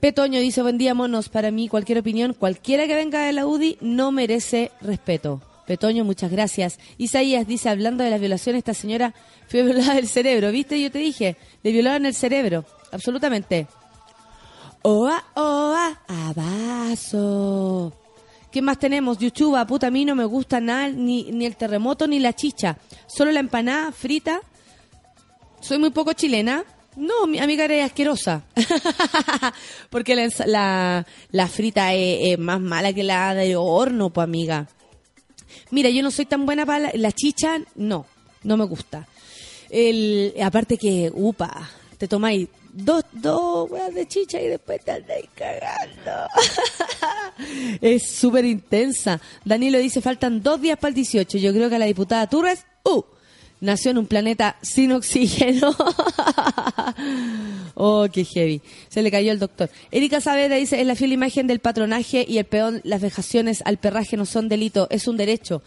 Petoño dice, buen día monos, para mí cualquier opinión, cualquiera que venga de la UDI, no merece respeto. Petoño, muchas gracias. Isaías dice, hablando de la violación, esta señora fue violada del cerebro, ¿viste? Yo te dije, le violaron el cerebro, absolutamente. Oa, oa, abazo. ¿Qué más tenemos? Yuchuba, puta, a mí no me gusta nada, ni, ni el terremoto ni la chicha. Solo la empanada frita. Soy muy poco chilena. No, mi amiga era asquerosa. Porque la, la, la frita es, es más mala que la de horno, pues amiga. Mira, yo no soy tan buena para la, chicha, no, no me gusta. El, aparte que, upa, te tomáis dos, dos huevas de chicha y después te andáis cagando. es súper intensa. Danilo dice, faltan dos días para el 18. Yo creo que la diputada Turres, uh, nació en un planeta sin oxígeno. oh, qué heavy. Se le cayó el doctor. Erika Saavedra dice, es la fiel imagen del patronaje y el peón, las vejaciones al perraje no son delito, es un derecho.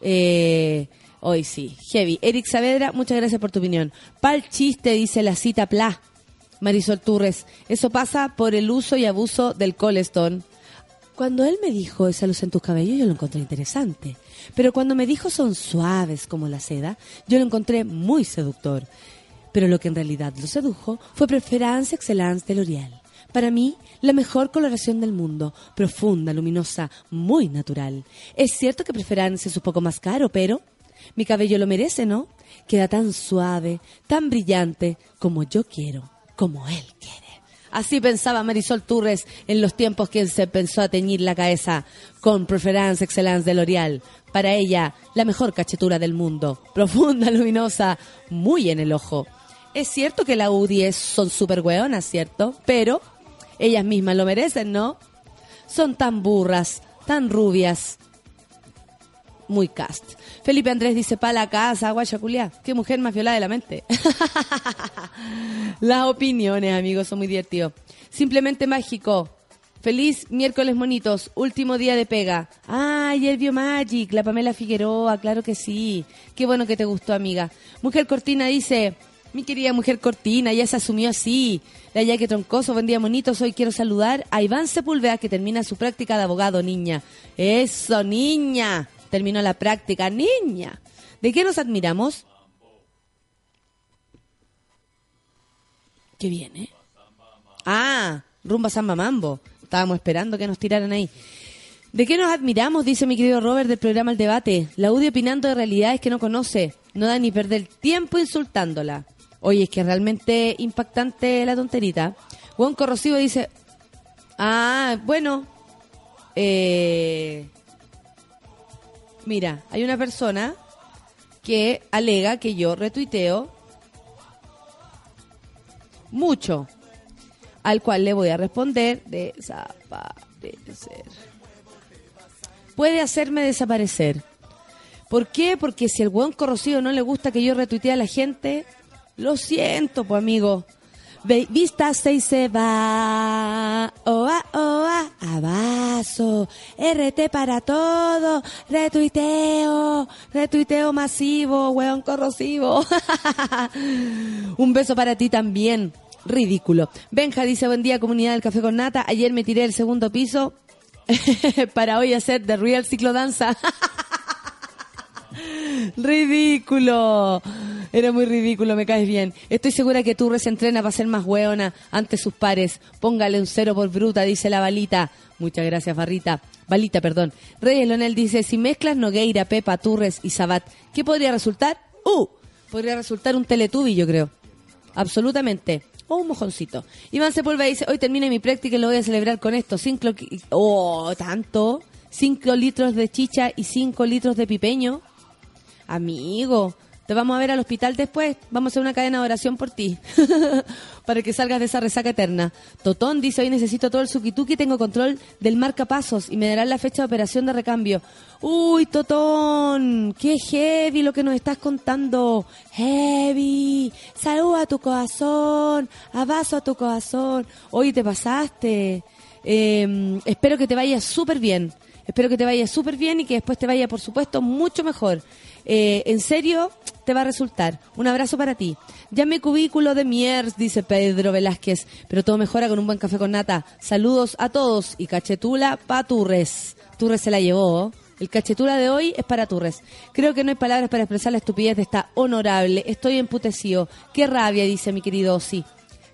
Eh, hoy sí, heavy. Eric Saavedra, muchas gracias por tu opinión. Pal chiste, dice la cita Pla. Marisol Turres, eso pasa por el uso y abuso del colestón. Cuando él me dijo esa luz en tus cabellos, yo lo encontré interesante. Pero cuando me dijo son suaves como la seda, yo lo encontré muy seductor. Pero lo que en realidad lo sedujo fue Preference Excellence de L'Oreal. Para mí, la mejor coloración del mundo, profunda, luminosa, muy natural. Es cierto que Preference es un poco más caro, pero mi cabello lo merece, ¿no? Queda tan suave, tan brillante, como yo quiero, como él quiere. Así pensaba Marisol Turres en los tiempos que se pensó a teñir la cabeza con Preference Excellence de L'Oreal. Para ella, la mejor cachetura del mundo, profunda, luminosa, muy en el ojo. Es cierto que la UDI son súper hueonas, ¿cierto? Pero ellas mismas lo merecen, ¿no? Son tan burras, tan rubias. Muy cast. Felipe Andrés dice, pa' la casa, guayaculia. Qué mujer más violada de la mente. Las opiniones, amigos, son muy divertidos. Simplemente mágico. Feliz miércoles monitos, último día de pega. Ah, ayer vio Magic, la Pamela Figueroa, claro que sí. Qué bueno que te gustó, amiga. Mujer Cortina dice, mi querida mujer Cortina, ya se asumió así. La Yaque Troncoso, buen día monitos. Hoy quiero saludar a Iván Sepúlveda que termina su práctica de abogado, niña. Eso, niña. Terminó la práctica, niña. ¿De qué nos admiramos? ¿Qué viene? Ah, rumba samba mambo. Estábamos esperando que nos tiraran ahí. ¿De qué nos admiramos? Dice mi querido Robert del programa El Debate. La UDI opinando de realidades que no conoce. No da ni perder tiempo insultándola. Oye, es que es realmente impactante la tonterita. Juan Corrosivo dice... Ah, bueno. Eh, mira, hay una persona que alega que yo retuiteo mucho, al cual le voy a responder desaparecer. Puede hacerme desaparecer. ¿Por qué? Porque si el buen corrosivo no le gusta que yo retuitee a la gente, lo siento, pues amigo. Vístase y se va. Oa, oa, abazo. RT para todo. Retuiteo. Retuiteo masivo, weón corrosivo. Un beso para ti también. Ridículo. Benja dice, buen día comunidad del Café con Nata. Ayer me tiré el segundo piso para hoy hacer The Real Ciclodanza. Ridículo. Era muy ridículo, me caes bien. Estoy segura que se entrena para ser más hueona ante sus pares. Póngale un cero por bruta, dice la balita. Muchas gracias, Barrita. Balita, perdón. Reyes Lonel dice, si mezclas Nogueira, Pepa, Turres y Sabat, ¿qué podría resultar? ¡Uh! Podría resultar un teletubi, yo creo. Absolutamente. Un mojoncito. Iván Sepúlveda dice, hoy termine mi práctica y lo voy a celebrar con esto. Cinco, oh, tanto. Cinco litros de chicha y cinco litros de pipeño. Amigo, vamos a ver al hospital después. Vamos a hacer una cadena de oración por ti. Para que salgas de esa resaca eterna. Totón dice, hoy necesito todo el suquituki, tengo control del marcapasos y me darán la fecha de operación de recambio. Uy, Totón, qué heavy lo que nos estás contando. Heavy. Salud a tu corazón. Abrazo a tu corazón. Hoy te pasaste. Eh, espero que te vaya súper bien. Espero que te vaya súper bien y que después te vaya, por supuesto, mucho mejor. Eh, en serio, te va a resultar. Un abrazo para ti. Llame cubículo de miers, dice Pedro Velázquez. Pero todo mejora con un buen café con nata. Saludos a todos y cachetula pa' Turres. Turres se la llevó. El cachetula de hoy es para Turres. Creo que no hay palabras para expresar la estupidez de esta honorable. Estoy emputecido. Qué rabia, dice mi querido Osi.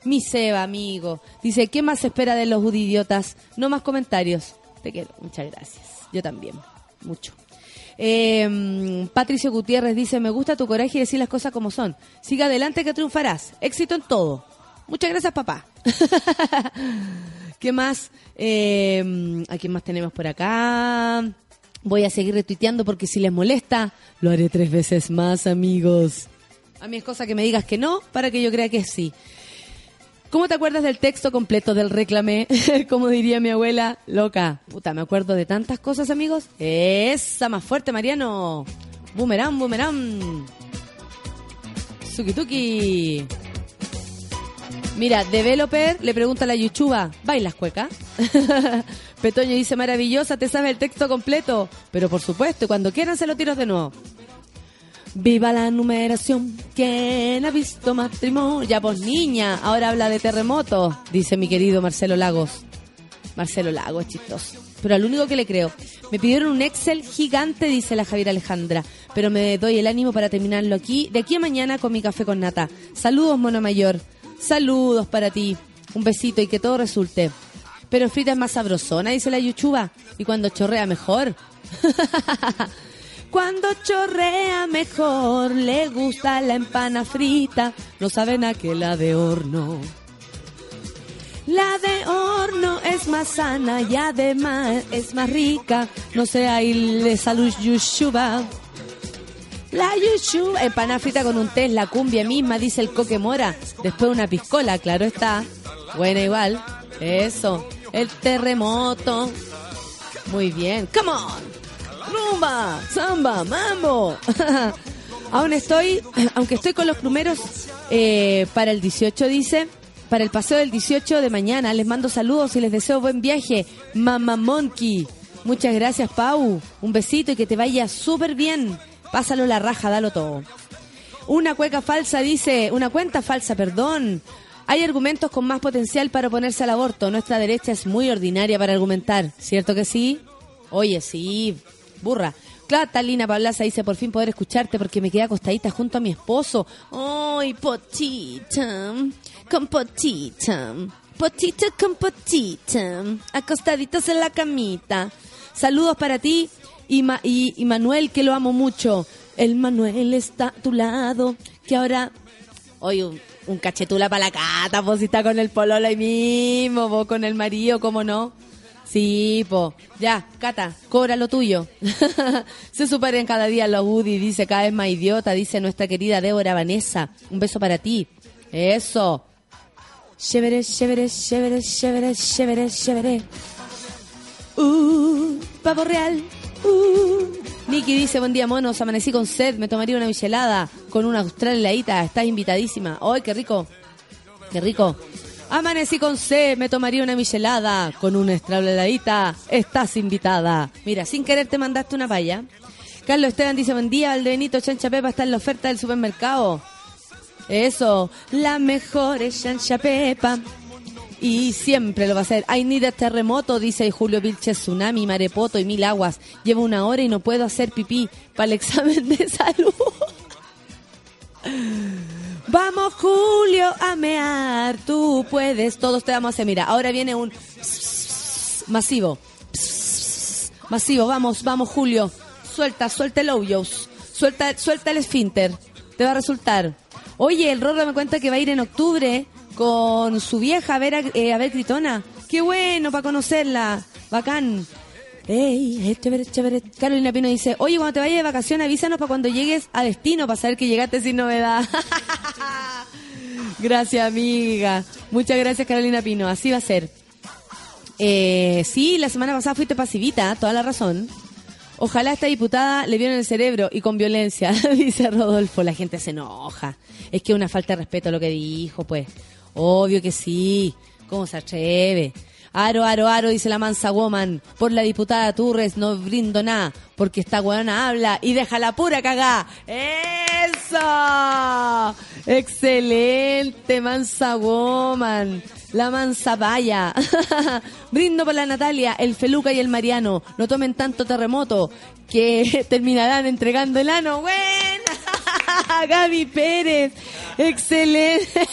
Mi Seba, amigo. Dice, ¿qué más espera de los idiotas? No más comentarios. Te quiero. Muchas gracias. Yo también. Mucho. Eh, Patricio Gutiérrez dice, me gusta tu coraje y decir las cosas como son. Siga adelante que triunfarás. Éxito en todo. Muchas gracias, papá. ¿Qué más? Eh, ¿A quién más tenemos por acá? Voy a seguir retuiteando porque si les molesta, lo haré tres veces más, amigos. A mí es cosa que me digas que no para que yo crea que sí. ¿Cómo te acuerdas del texto completo del reclame? Como diría mi abuela, loca. Puta, me acuerdo de tantas cosas, amigos. Esa más fuerte, Mariano. Boomerang, boomerang. Suki tuki. Mira, developer le pregunta a la Yuchuba, ¿bailas cueca? Petoño dice, maravillosa, te sabes el texto completo. Pero por supuesto, cuando quieran se lo tiro de nuevo. Viva la numeración, ¿quién ha visto matrimonio? Ya pues niña, ahora habla de terremotos, dice mi querido Marcelo Lagos. Marcelo Lagos, chistoso. Pero al único que le creo. Me pidieron un Excel gigante, dice la Javier Alejandra. Pero me doy el ánimo para terminarlo aquí, de aquí a mañana con mi café con nata. Saludos, mono mayor. Saludos para ti. Un besito y que todo resulte. Pero frita es más sabrosona, dice la Yuchuba. Y cuando chorrea mejor. Cuando chorrea mejor, le gusta la empana frita, no saben a qué la de horno. La de horno es más sana y además es más rica, no sé, ahí le salud yushuba. La yushuba, empana frita con un té la cumbia misma, dice el coque mora. Después una piscola, claro está. Buena igual. Eso. El terremoto. Muy bien. Come on rumba, samba, mambo. Aún estoy, aunque estoy con los primeros eh, para el 18, dice, para el paseo del 18 de mañana. Les mando saludos y les deseo buen viaje. Mama Monkey. Muchas gracias, Pau. Un besito y que te vaya súper bien. Pásalo la raja, dalo todo. Una cueca falsa dice, una cuenta falsa, perdón. Hay argumentos con más potencial para oponerse al aborto. Nuestra derecha es muy ordinaria para argumentar. ¿Cierto que sí? Oye, sí, burra. Catalina Pablaza dice, por fin poder escucharte porque me quedé acostadita junto a mi esposo. ¡Ay, potita! Con potita. Potita con potita. Acostaditos en la camita. Saludos para ti y, y, Manuel, que lo amo mucho. El Manuel está a tu lado, que ahora... Oye, un, cachetula para la cata, si está con el pololo ahí mismo, vos con el marido, ¿cómo no? Sí, po. Ya, Cata, cobra lo tuyo. Se superen cada día los Woody, dice cada vez más idiota, dice nuestra querida Débora Vanessa. Un beso para ti. Eso. Chévere, chévere, chévere, chévere, chévere, chévere. Uh, pavo real. Uh. Niki dice, buen día monos, amanecí con sed, me tomaría una michelada con una austral estás invitadísima. ¡Ay, qué rico! ¡Qué rico! Amanecí con sed, me tomaría una michelada con una austral heladita, estás invitada. Mira, sin querer te mandaste una palla. Carlos Esteban dice, buen día, Valdebenito Chancha Pepa está en la oferta del supermercado. Eso, la mejor es Chancha Pepa. Y siempre lo va a hacer. Hay ni de terremoto, dice Julio Vilches, tsunami, marepoto y mil aguas. Llevo una hora y no puedo hacer pipí para el examen de salud. Vamos, Julio, a mear. Tú puedes. Todos te vamos a hacer. Mira, ahora viene un masivo. Masivo, vamos, vamos, Julio. Suelta, suelta el Oyos. Suelta, suelta el esfínter. Te va a resultar. Oye, el Rorro me cuenta que va a ir en octubre con su vieja a ver a, eh, a ver Gritona. Qué bueno para conocerla. Bacán. Ey, es chévere, chévere. Carolina Pino dice, oye, cuando te vayas de vacaciones avísanos para cuando llegues a destino, para saber que llegaste sin novedad. gracias, amiga. Muchas gracias, Carolina Pino. Así va a ser. Eh, sí, la semana pasada fuiste pasivita, toda la razón. Ojalá esta diputada le vieron el cerebro y con violencia, dice Rodolfo. La gente se enoja. Es que es una falta de respeto lo que dijo, pues. Obvio que sí. ¿Cómo se atreve? Aro, aro, aro, dice la mansa woman. Por la diputada Turres no brindo nada, porque esta weona habla y deja la pura cagá. ¡Eso! Excelente, mansa woman. La mansa vaya. Brindo por la Natalia, el Feluca y el Mariano. No tomen tanto terremoto que terminarán entregando el ano. ¡Buena! Gaby Pérez. Excelente.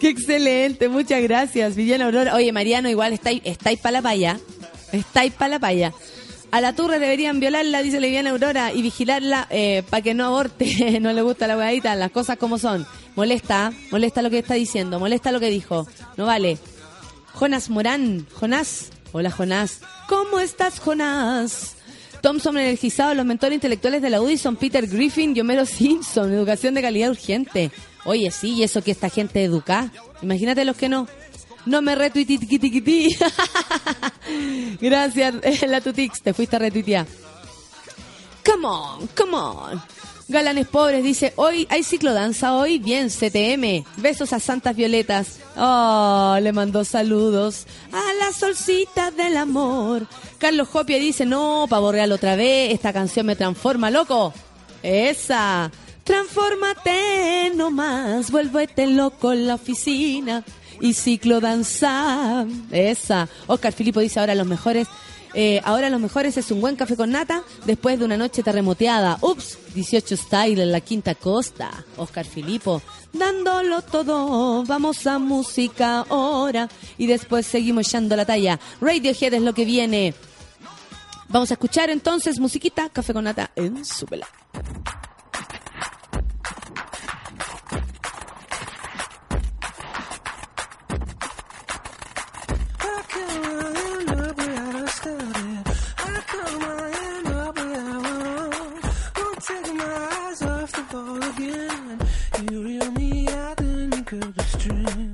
Qué excelente, muchas gracias, Villana Aurora. Oye, Mariano, igual estáis, estáis para la paya. Estáis para la paya. A la turre deberían violarla, dice la Viviana Aurora, y vigilarla para que no aborte. no le gusta la huevadita, las cosas como son. Molesta, molesta lo que está diciendo, molesta lo que dijo. No vale. Jonas Morán, Jonás. Hola, Jonás. ¿Cómo estás, Jonás? Thompson energizado, los mentores intelectuales de la UDI son Peter Griffin y Homero Simpson. Educación de calidad urgente. Oye, sí, y eso que esta gente educa. Imagínate los que no. No me retuititi. Gracias, la Tutix, te fuiste a retuitear. Come on, come on. Galanes pobres dice, hoy hay ciclodanza hoy, bien, CTM. Besos a Santas Violetas. Oh, le mandó saludos a la solcita del amor. Carlos Jopia dice, no, pavo real otra vez, esta canción me transforma, loco. Esa. Transfórmate nomás, vuélvete loco en la oficina y ciclodanza. Esa. Oscar Filipo dice ahora los mejores. eh, ahora los mejores es un buen café con nata después de una noche terremoteada. Ups, 18 style en la quinta costa. Oscar Filipo, dándolo todo. Vamos a música ahora y después seguimos echando la talla. Radiohead es lo que viene. Vamos a escuchar entonces musiquita, café con nata en. How ball again. You reel me out, you cut the string.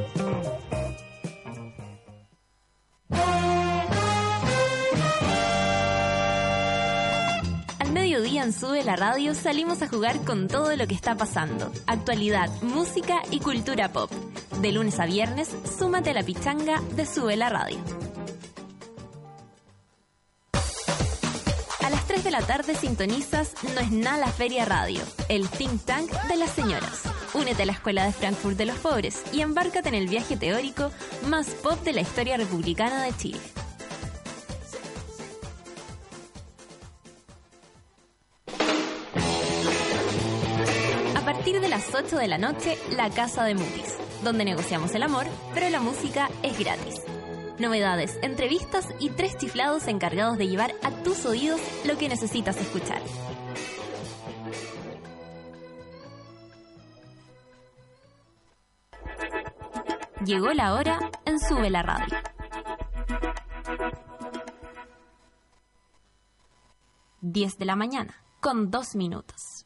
Sube la Radio salimos a jugar con todo lo que está pasando. Actualidad, música y cultura pop. De lunes a viernes, súmate a la pichanga de Sube la Radio. A las 3 de la tarde sintonizas No es nada la Feria Radio, el think tank de las señoras. Únete a la Escuela de Frankfurt de los Pobres y embárcate en el viaje teórico más pop de la historia republicana de Chile. De las 8 de la noche, La Casa de Mutis, donde negociamos el amor, pero la música es gratis. Novedades, entrevistas y tres chiflados encargados de llevar a tus oídos lo que necesitas escuchar. Llegó la hora en Sube la Radio. Diez de la mañana, con dos minutos.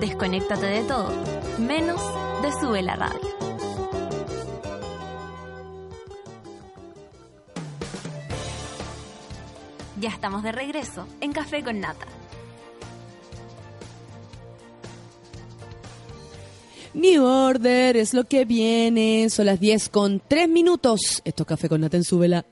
Desconéctate de todo, menos de Sube la Radio. Ya estamos de regreso en Café con Nata. New Order es lo que viene. Son las 10 con 3 minutos. Esto es Café con Nata en Súbela.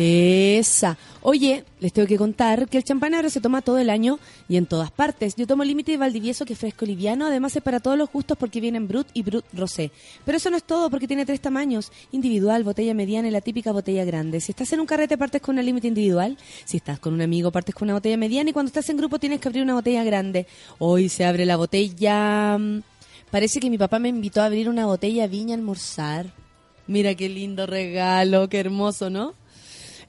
Esa. Oye, les tengo que contar que el champán ahora se toma todo el año y en todas partes. Yo tomo límite de Valdivieso que es fresco liviano, además es para todos los gustos porque vienen Brut y Brut Rosé. Pero eso no es todo porque tiene tres tamaños, individual, botella mediana y la típica botella grande. Si estás en un carrete partes con una límite individual, si estás con un amigo partes con una botella mediana y cuando estás en grupo tienes que abrir una botella grande. Hoy se abre la botella... mm, Parece que mi papá me invitó a abrir una botella viña a almorzar. Mira qué lindo regalo, qué hermoso, ¿no?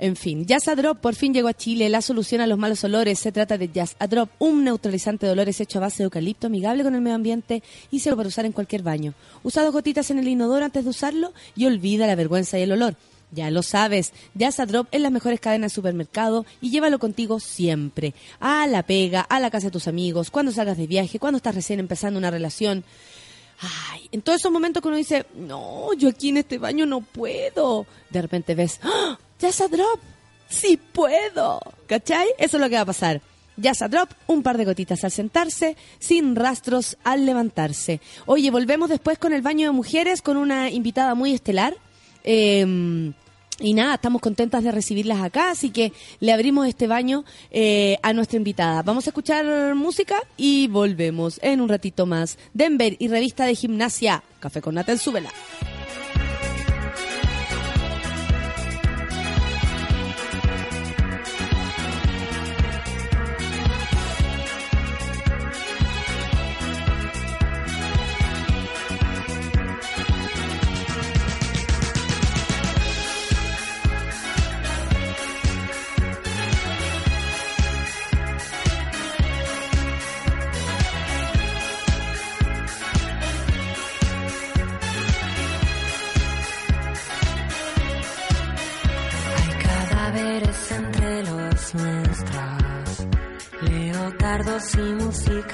En fin, Jazz a Drop por fin llegó a Chile. La solución a los malos olores se trata de Jazz a Drop, un neutralizante de olores hecho a base de eucalipto, amigable con el medio ambiente y seguro para usar en cualquier baño. Usa dos gotitas en el inodoro antes de usarlo y olvida la vergüenza y el olor. Ya lo sabes, Jazz a Drop en las mejores cadenas de supermercado y llévalo contigo siempre. A la pega, a la casa de tus amigos, cuando salgas de viaje, cuando estás recién empezando una relación. Ay, en todos esos momentos que uno dice, no, yo aquí en este baño no puedo. De repente ves, ¡Ah! Jazz a Drop, sí puedo. ¿Cachai? Eso es lo que va a pasar. Jazz a Drop, un par de gotitas al sentarse, sin rastros al levantarse. Oye, volvemos después con el baño de mujeres con una invitada muy estelar. Eh, Y nada, estamos contentas de recibirlas acá, así que le abrimos este baño eh, a nuestra invitada. Vamos a escuchar música y volvemos en un ratito más. Denver y revista de gimnasia. Café con Nata en Súbela. Leotardos y música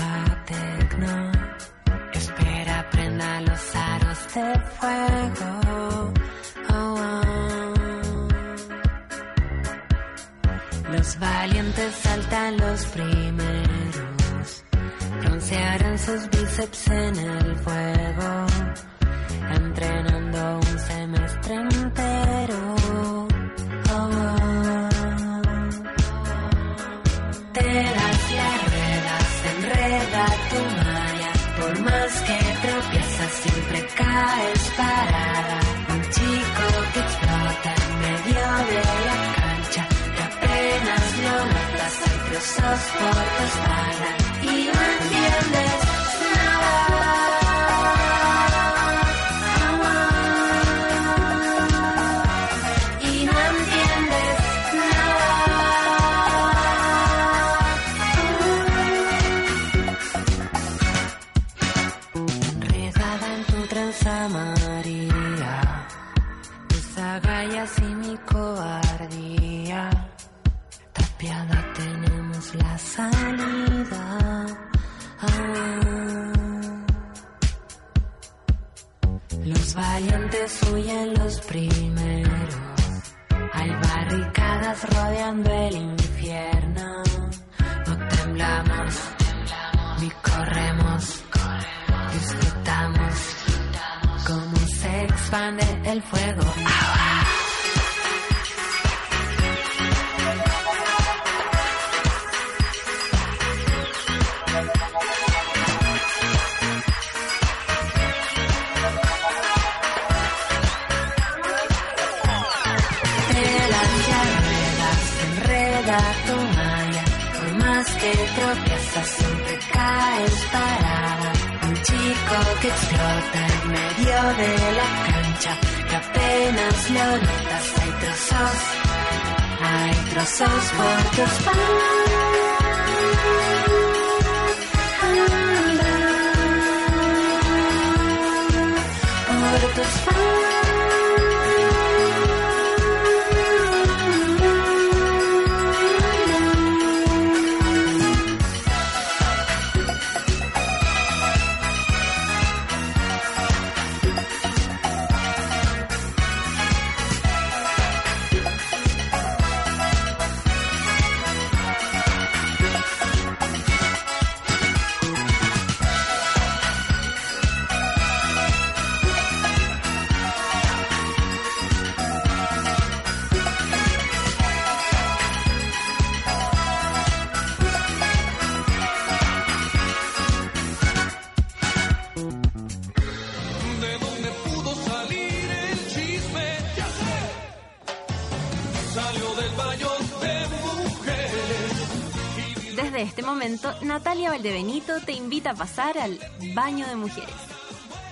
Desde este momento, Natalia Valdebenito te invita a pasar al baño de mujeres.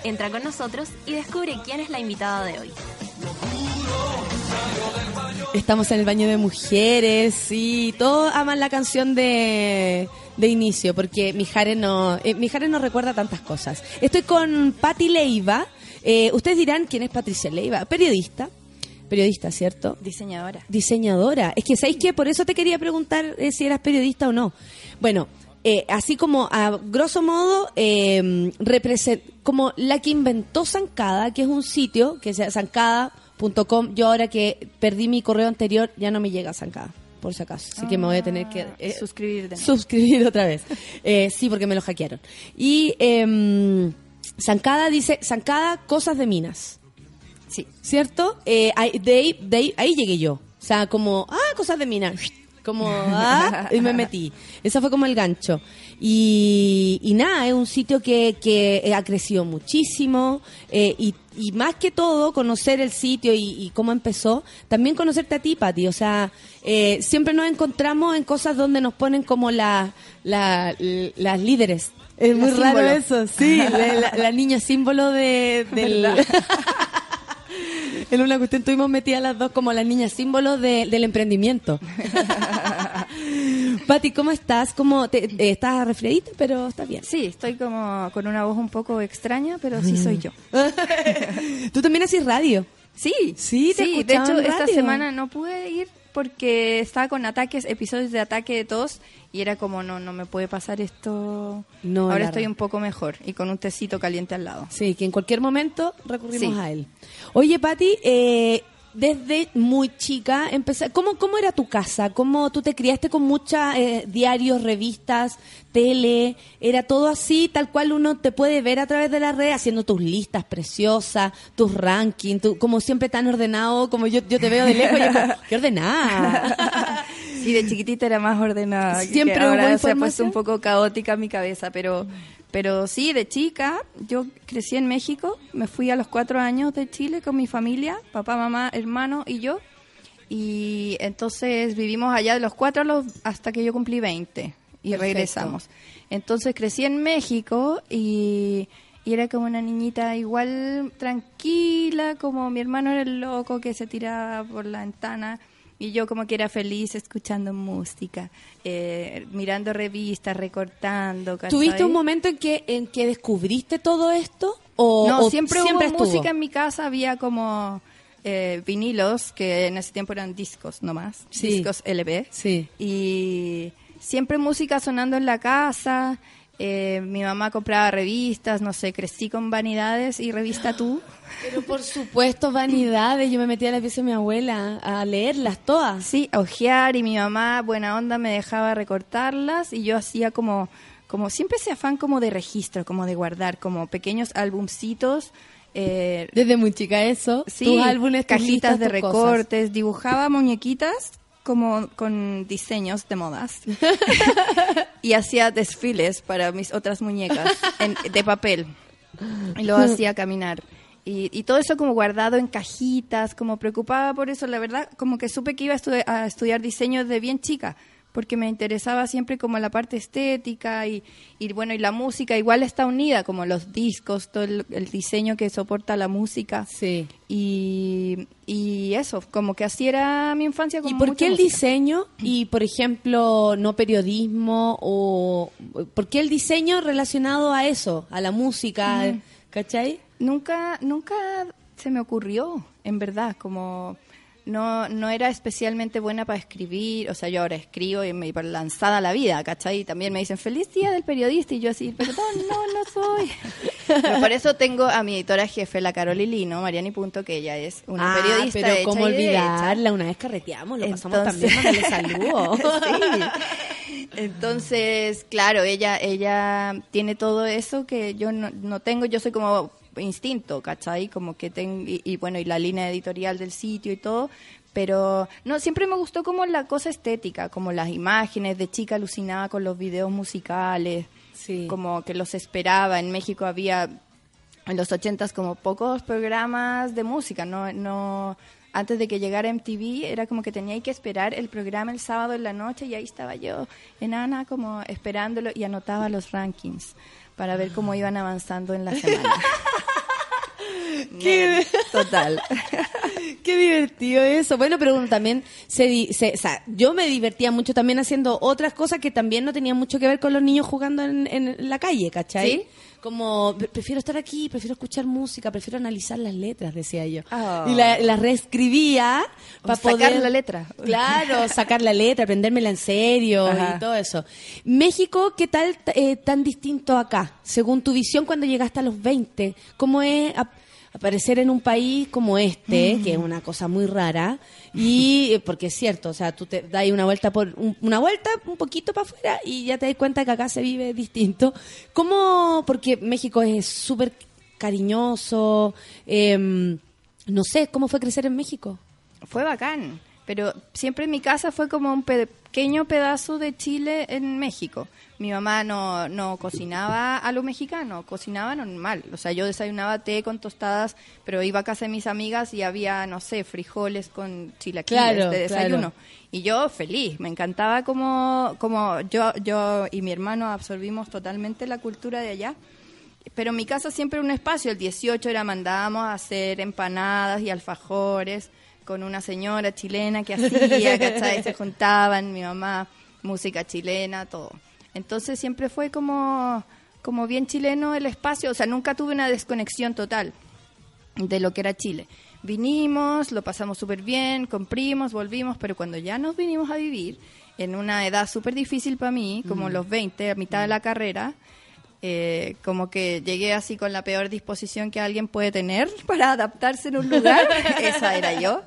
Entra con nosotros y descubre quién es la invitada de hoy. Estamos en el baño de mujeres y todos aman la canción de, de inicio porque Mijares no, eh, Mijares no recuerda tantas cosas. Estoy con Patti Leiva. Eh, ustedes dirán quién es Patricia Leiva, periodista. Periodista, ¿cierto? Diseñadora. Diseñadora. Es que, ¿sabéis qué? Por eso te quería preguntar eh, si eras periodista o no. Bueno, eh, así como a grosso modo, eh, como la que inventó Zancada, que es un sitio, que es zancada.com. Yo ahora que perdí mi correo anterior, ya no me llega a Zancada, por si acaso. Así que me voy a tener que... eh, Suscribir de suscribir otra vez. Eh, sí, porque me lo hackearon. Y em, Zancada dice, Zancada, cosas de minas. Sí. ¿cierto? Eh, ahí, de, ahí, de ahí- ahí llegué yo. O sea, como, ah, cosas de mina. Como, ah, y me metí. Ese fue como el gancho. Y, y nada, es un sitio que, que ha crecido muchísimo. eh, y, y más que todo, conocer el sitio y, y cómo empezó, también conocerte a ti, Pati. O sea, eh, siempre nos encontramos en cosas donde nos ponen como la, la- l- las líderes. Es muy raro símbolo. eso, sí, la, la- la niña símbolo de, del... En una cuestión estuvimos metidas las dos como las niñas símbolos de- del emprendimiento. Pati, ¿cómo estás? ¿Cómo te, eh, estás resfriadita, pero estás bien? Sí, estoy como con una voz un poco extraña, pero sí soy yo. Tú también haces radio. Sí, Sí, te de escuchaba hecho esta semana no pude ir porque estaba con ataques, episodios de ataque de tos y era como no, no me puede pasar esto. No, Ahora estoy un poco mejor y con un tecito caliente al lado. Sí, que en cualquier momento recurrimos Sí. a él. Oye, Pati, eh, desde muy chica, empecé, ¿cómo, ¿cómo era tu casa? ¿Cómo tú te criaste con muchos diarios, revistas, tele? ¿Era todo así, tal cual uno te puede ver a través de la red, haciendo tus listas preciosas, tus rankings, tu- como siempre tan ordenado, como yo, yo te veo de lejos y como, ¡qué ordenada! Sí, de chiquitita era más ordenada. que Siempre hubo ahora se ha puesto un poco caótica mi cabeza, pero, pero sí, de chica, yo crecí en México, me fui a los cuatro años de Chile con mi familia, papá, mamá, hermano y yo, y entonces vivimos allá de los cuatro a los, hasta que yo cumplí 20 y regresamos. Entonces crecí en México y, y era como una niñita igual tranquila, como mi hermano era el loco que se tiraba por la ventana y yo como que era feliz escuchando música, eh, mirando revistas, recortando. ¿Tuviste un momento en que, en que descubriste todo esto? ¿O, No, o siempre, hubo estuvo? música en mi casa, había como eh, vinilos, que en ese tiempo eran discos nomás, Sí. discos LP. Sí. Y siempre música sonando en la casa. Eh, mi mamá compraba revistas, no sé, crecí con Vanidades y Revista Tú. Pero por supuesto, vanidades. Yo me metía a la pieza de mi abuela a leerlas todas. Sí, a ojear y mi mamá, buena onda, me dejaba recortarlas y yo hacía como, como siempre ese afán como de registro, como de guardar, como pequeños albumcitos. Eh, Desde muy chica eso. Sí, tus álbumes, tus cajitas listas, de cosas. recortes, dibujaba muñequitas como con diseños de modas y hacía desfiles para mis otras muñecas en- de papel. Y lo hacía caminar. Y, y todo eso como guardado en cajitas, como preocupada por eso, la verdad, como que supe que iba a, a estudiar diseño desde bien chica porque me interesaba siempre como la parte estética y, y bueno, y la música igual está unida, como los discos, todo el, el diseño que soporta la música. Sí. Y, y eso, como que así era mi infancia. Con ¿Y por qué el música. diseño y, por ejemplo, no periodismo? o ¿Por qué el diseño relacionado a eso, a la música? ¿Cachai? Nunca, nunca se me ocurrió, en verdad, como no, no era especialmente buena para escribir, o sea, yo ahora escribo y me lanzada a la vida, ¿cachai? Y también me dicen, feliz día del periodista, y yo así, perdón, no, no soy. Pero por eso tengo a mi editora jefe, la Caroli Lino, Mariani Punto, que ella es una Ah, periodista pero hecha cómo y derecha. olvidarla. Una vez carreteamos, lo pasamos Entonces- también, mándale saludos. Sí. Entonces, claro, ella, ella tiene todo eso que yo no, no tengo, yo soy como instinto, ¿cachai? Como que tengo, y, y bueno, y la línea editorial del sitio y todo, pero no, siempre me gustó como la cosa estética, como las imágenes, de chica alucinaba con los videos musicales, Sí. como que los esperaba, en México había en los ochentas como pocos programas de música, no, no, antes de que llegara MTV era como que tenía que esperar el programa el sábado en la noche y ahí estaba yo enana como esperándolo y anotaba los rankings para ver cómo iban avanzando en la semana. Qué- Total. Qué divertido eso. Bueno, pero uno también se, di- se- o sea, yo me divertía mucho también haciendo otras cosas que también no tenían mucho que ver con los niños jugando en, en la calle, ¿cachai? ¿Sí? Como, pre- prefiero estar aquí, prefiero escuchar música, prefiero analizar las letras, decía yo. Oh. Y la- las reescribía para sacar poder... la letra. Claro, sacar la letra, aprendérmela en serio Ajá. y todo eso. México, ¿qué tal eh, tan distinto acá? Según tu visión cuando llegaste a los 20, ¿cómo es aparecer en un país como este, que es una cosa muy rara? Y eh, porque es cierto, o sea, tú te das una vuelta por un- una vuelta un poquito para afuera y ya te das cuenta que acá se vive distinto. ¿Cómo? Porque México es súper cariñoso, em, no sé, ¿cómo fue crecer en México? Fue bacán, pero siempre en mi casa fue como un pe- pequeño pedazo de Chile en México. Mi mamá no, no cocinaba a lo mexicano, cocinaba normal. O sea, yo desayunaba té con tostadas, pero iba a casa de mis amigas y había, no sé, frijoles con chilaquiles Claro, de desayuno. claro. Y yo feliz, me encantaba como, como yo, yo y mi hermano absorbimos totalmente la cultura de allá. Pero en mi casa siempre era un espacio. El 18 era mandábamos a hacer empanadas y alfajores con una señora chilena que hacía, ¿cachai? Se juntaban, mi mamá, música chilena, todo. Entonces siempre fue como, como bien chileno el espacio. O sea, nunca tuve una desconexión total de lo que era Chile. Vinimos, lo pasamos súper bien, comprimos, volvimos, pero cuando ya nos vinimos a vivir, en una edad súper difícil para mí, como los 20, a mitad de la carrera, eh, como que llegué así con la peor disposición que alguien puede tener para adaptarse en un lugar, esa era yo.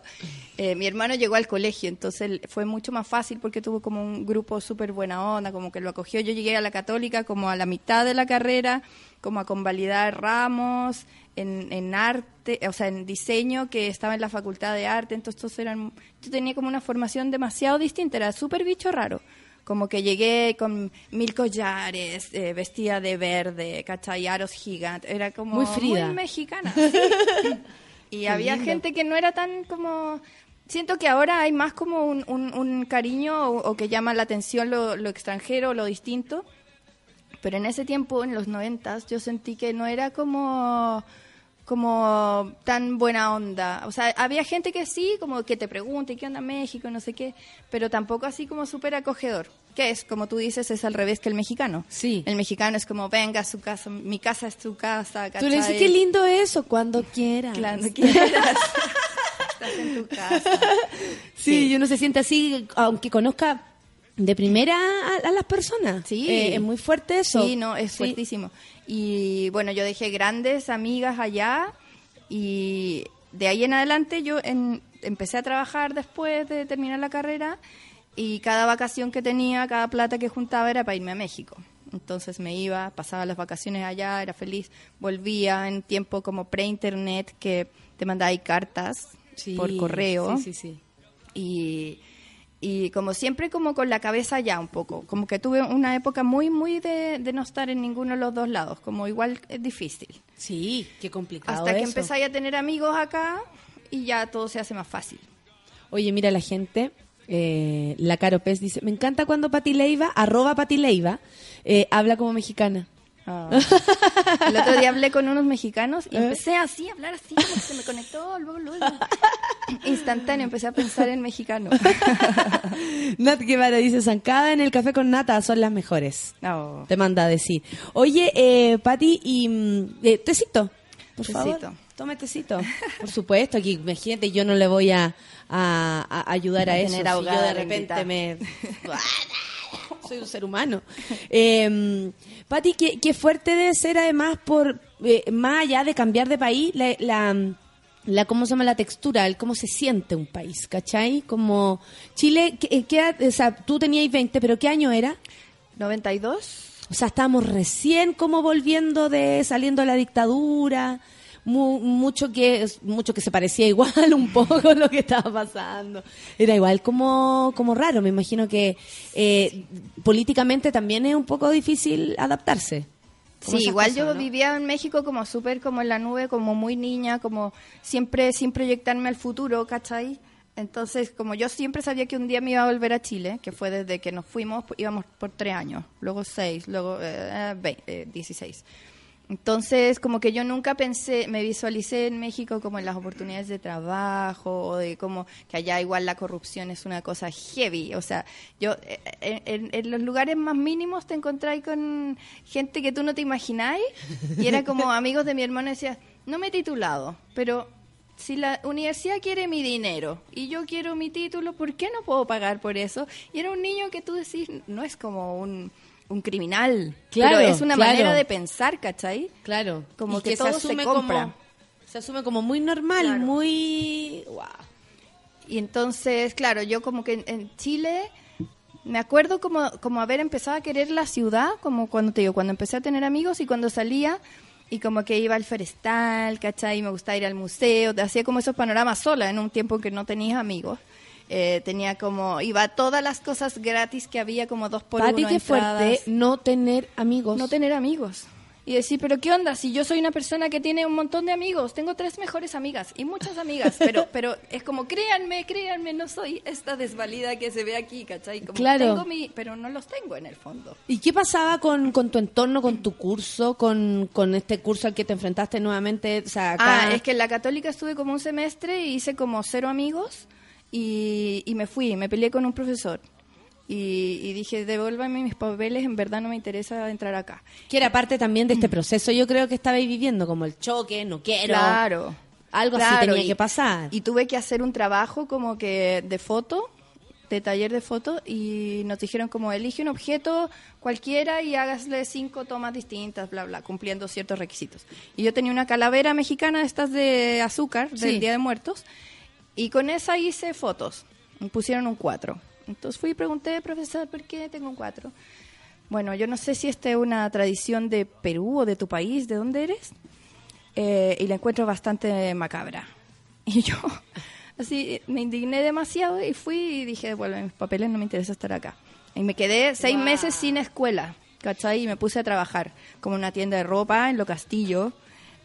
Eh, mi hermano llegó al colegio, entonces fue mucho más fácil porque tuvo como un grupo súper buena onda, como que lo acogió. Yo llegué a la católica como a la mitad de la carrera, como a convalidar ramos en, en arte, o sea, en diseño, que estaba en la facultad de arte, entonces eran, yo tenía como una formación demasiado distinta, era súper bicho raro. Como que llegué con mil collares, eh, vestida de verde, ¿cachai? Aros gigantes. Era como Muy Frida. muy mexicana. sí. y había gente que no era tan como... Siento que ahora hay más como un, un- un cariño o, o que llama la atención lo, lo extranjero, lo distinto. Pero en ese tiempo, en los noventas, yo sentí que no era como como tan buena onda. O sea, había gente que sí, como que te pregunta, ¿y qué onda México? No sé qué, pero tampoco así como súper acogedor. Que es, como tú dices, es al revés que el mexicano. Sí. El mexicano es como, venga a su casa, mi casa es tu casa. Tú le dices, ¿cachai? qué lindo eso, cuando quieras. Claro, quieras. Estás en tu casa. Sí, y uno se siente así, aunque conozca de primera a, a las personas. Sí. Eh, es muy fuerte eso. Sí, no, es Sí. fuertísimo. Y bueno, yo dejé grandes amigas allá y de ahí en adelante yo en- empecé a trabajar después de terminar la carrera y cada vacación que tenía, cada plata que juntaba era para irme a México. Entonces me iba, pasaba las vacaciones allá, era feliz, volvía en tiempo como pre-internet que te mandaba ahí cartas Sí, por correo Sí, sí, sí. y, y como siempre como con la cabeza ya un poco, como que tuve una época muy, muy de, de no estar en ninguno de los dos lados, como igual es difícil. Sí, qué complicado Hasta que empezáis a tener amigos acá y ya todo se hace más fácil. Oye, mira la gente. eh, la Caro Pez dice, me encanta cuando Pati Leiva, arroba Pati Leiva, eh, habla como mexicana. Ah. El otro día hablé con unos mexicanos y empecé así a hablar así, como que se me conectó, luego, luego. Instantáneo, empecé a pensar en mexicano. Nat Guevara dice, zancada en el café con nata son las mejores. No. Te manda a decir. Oye, eh, Pati, y mm, eh, tecito, por Tecito. favor. Tome tecito. Por supuesto, aquí imagínate, yo no le voy a, a- a ayudar a, A eso. si yo de repente me... Soy un ser humano. Eh, Pati, qué, qué fuerte debe ser además por, eh, más allá de cambiar de país, la, la, la- ¿cómo se llama? La textura, el cómo se siente un país, ¿cachai? Como Chile, ¿qué, qué edad- o sea, tú tenías 20, pero ¿qué año era? 92. O sea, estábamos recién como volviendo de, saliendo de la dictadura, mu- mucho que mucho que se parecía igual un poco lo que estaba pasando. Era igual como, como raro, me imagino que eh, políticamente también es un poco difícil adaptarse. Sí, igual cosas, yo ¿no? vivía en México como súper como en la nube, como muy niña, como siempre sin proyectarme al futuro, ¿cachai? Entonces, como yo siempre sabía que un día me iba a volver a Chile, que fue desde que nos fuimos, íbamos por tres años, luego seis, luego eh, ve- eh, 16. Entonces, como que yo nunca pensé, me visualicé en México como en las oportunidades de trabajo, o de como que allá igual la corrupción es una cosa heavy. O sea, yo eh, en, en- en los lugares más mínimos te encontráis con gente que tú no te imagináis. Y era como amigos de mi hermano decía, no me he titulado, pero si la universidad quiere mi dinero y yo quiero mi título, ¿por qué no puedo pagar por eso? Y era un niño que tú decís, no es como un, un criminal, Claro, pero es una claro. manera de pensar, ¿cachai? Claro, Como y que todo se asume compra. como se asume como muy normal, Claro. muy wow. Y entonces, claro, yo como que en, en Chile me acuerdo como, como haber empezado a querer la ciudad, como cuando te digo, cuando empecé a tener amigos y cuando salía, y como que iba al forestal, ¿cachai? Y me gustaba ir al museo, hacía como esos panoramas sola en un tiempo que no tenías amigos. Eh, tenía como, iba a todas las cosas gratis que había como dos por Pati, uno. qué entradas. fuerte no tener amigos. No tener amigos. Y decir, pero ¿qué onda? Si yo soy una persona que tiene un montón de amigos, tengo tres mejores amigas y muchas amigas, pero pero es como, créanme, créanme, no soy esta desvalida que se ve aquí, ¿cachai? Como Claro. tengo mi, pero no los tengo en el fondo. ¿Y qué pasaba con, con tu entorno, con tu curso, con, con este curso al que te enfrentaste nuevamente? O sea, acá... Ah, es que en la católica estuve como un semestre y hice como cero amigos y, y me fui, me peleé con un profesor. Y, y dije, devuélvame mis papeles, en verdad no me interesa entrar acá. Que era parte también de este proceso, yo creo que estabais viviendo, como el choque, no quiero. Claro. Algo así tenía y- que pasar. Y tuve que hacer un trabajo como que de foto, de taller de foto, y nos dijeron como elige un objeto cualquiera y hágasle cinco tomas distintas, bla, bla, cumpliendo ciertos requisitos. Y yo tenía una calavera mexicana, estas de azúcar, del Sí. Día de Muertos, y con esa hice fotos. Me pusieron un cuatro. Entonces fui y pregunté, profesor, ¿por qué tengo un cuatro? Bueno, yo no sé si esta es una tradición de Perú o de tu país, ¿de dónde eres? Eh, y la encuentro bastante macabra. Y yo, así, me indigné demasiado y fui y dije, bueno, mis papeles no me interesa estar acá. Y me quedé seis meses sin escuela, ¿cachai? Y me puse a trabajar como en una tienda de ropa en Lo Castillo,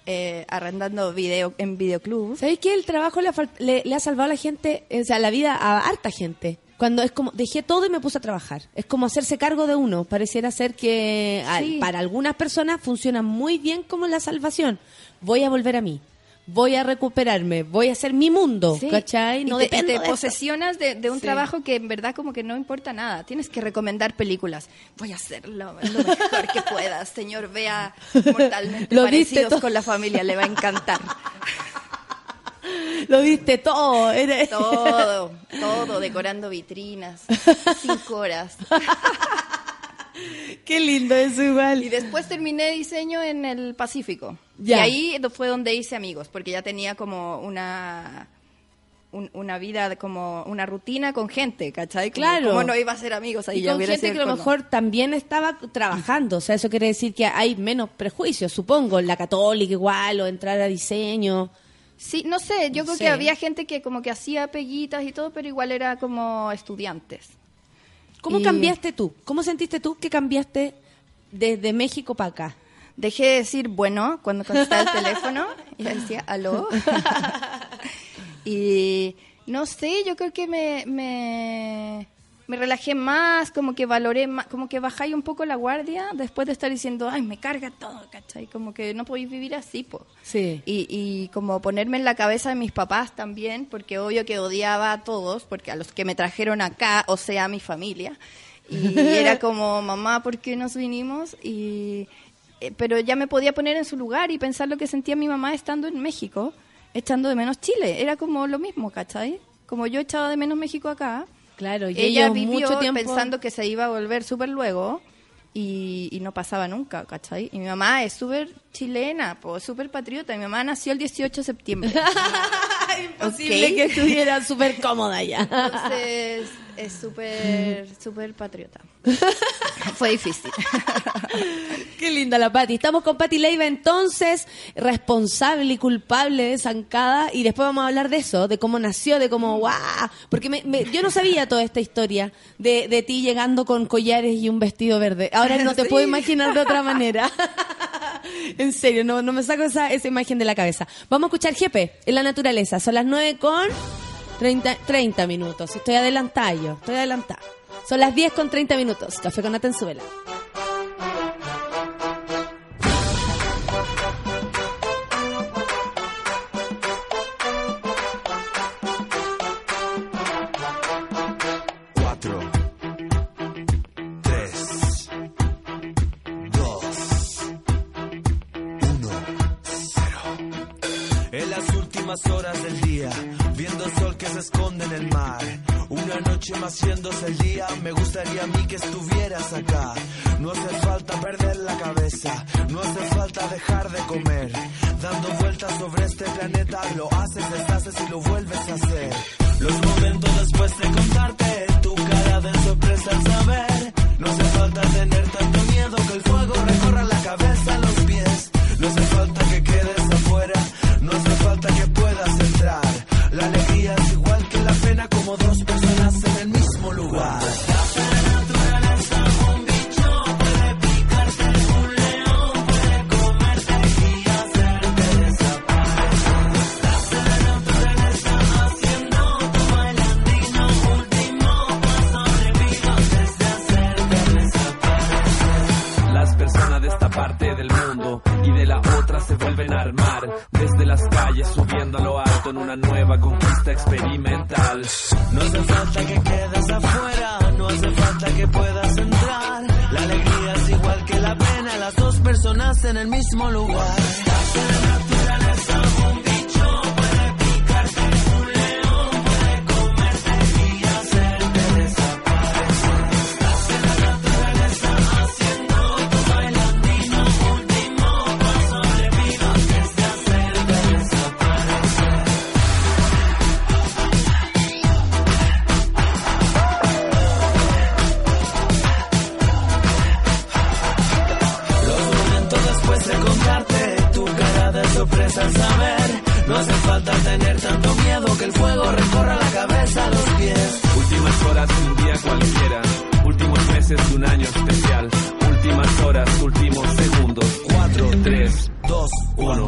eh, arrendando video en videoclub. ¿Sabéis que el trabajo le ha, le- le ha salvado a la gente, o sea, la vida a harta gente? Cuando es como, dejé todo y me puse a trabajar. Es como hacerse cargo de uno. Pareciera ser que al- para algunas personas funciona muy bien como la salvación. Voy a volver a mí. Voy a recuperarme. Voy a hacer mi mundo. Sí. ¿Cachai? No y te, te de posesionas de, de un Sí. trabajo que en verdad como que no importa nada. Tienes que recomendar películas. Voy a hacer lo, lo mejor que puedas. Señor, vea mortalmente Lo parecidos con la familia. Le va a encantar. Lo diste todo. eres- Todo, todo, decorando vitrinas. Cinco horas. Qué lindo eso igual. Y después terminé diseño en el Pacífico. Ya. Y ahí fue donde hice amigos, porque ya tenía como una un- una vida, como una rutina con gente, ¿cachai? Como- Claro. ¿Cómo no iba a ser amigos ahí? Y con gente que a lo mejor también estaba trabajando. O sea, eso quiere decir que hay menos prejuicios, supongo. La católica igual, o entrar a diseño. Sí, no sé, yo No creo sé. que había gente que como que hacía peguitas y todo, pero igual era como estudiantes. ¿Cómo Y- cambiaste tú? ¿Cómo sentiste tú que cambiaste desde México para acá? Dejé de decir bueno cuando contestaba el teléfono y decía aló. y no sé, yo creo que me, me, me relajé más, como que valoré más, como que bajáis un poco la guardia después de estar diciendo, ay, me carga todo, ¿cachai? Como que no podéis vivir así, po. Sí. Y, y como ponerme en la cabeza de mis papás también, porque obvio que odiaba a todos, porque a los que me trajeron acá, o sea, a mi familia. Y era como, mamá, ¿por qué nos vinimos? Y, eh, pero ya me podía poner en su lugar y pensar lo que sentía mi mamá estando en México, echando de menos Chile. Era como lo mismo, ¿cachai? Como yo echaba de menos México acá. Claro, y ella vivió mucho tiempo pensando que se iba a volver súper luego y, y no pasaba nunca, ¿cachai? Y mi mamá es súper chilena, súper patriota. Mi mamá nació el 18 de septiembre. Imposible que estuviera súper cómoda ya. Entonces es súper, súper patriota. Fue difícil. Qué linda la Pati. Estamos con Pati Leiva entonces, responsable y culpable de Zancada. Y después vamos a hablar de eso, de cómo nació, de cómo, guau. Porque me- me- yo no sabía toda esta historia de, de ti llegando con collares y un vestido verde. Ahora no te Sí. puedo imaginar de otra manera. en serio, no, no me saco esa, esa imagen de la cabeza. Vamos a escuchar Jepe en la naturaleza. Son las 9 con 30, 30 minutos. Estoy adelantada yo, estoy adelantada. Son las 10 con 30 minutos. Café con Atenzuela. Noche el día, me gustaría a mí que estuvieras acá. No hace falta perder la cabeza, no hace falta dejar de comer. Dando vueltas sobre este planeta, lo haces, deshaces y lo vuelves a hacer. Los momentos después de contarte, tu cara de sorpresa al saber. No hace falta tener tanto miedo que el fuego recorra la cabeza, los pies. No hace falta que quedes afuera, no hace falta que puedas entrar. La alegría es igual que la pena, como dos vuelven a armar. Desde las calles subiendo a lo alto en una nueva conquista experimental. No hace falta que quedes afuera, no hace falta que puedas entrar. La alegría es igual que la pena, las dos personas en el mismo lugar. Tanto miedo que el fuego recorra la cabeza a los pies. Últimas horas de un día cualquiera. Últimos meses de un año especial. Últimas horas, últimos segundos. 4, 3, 2, 1.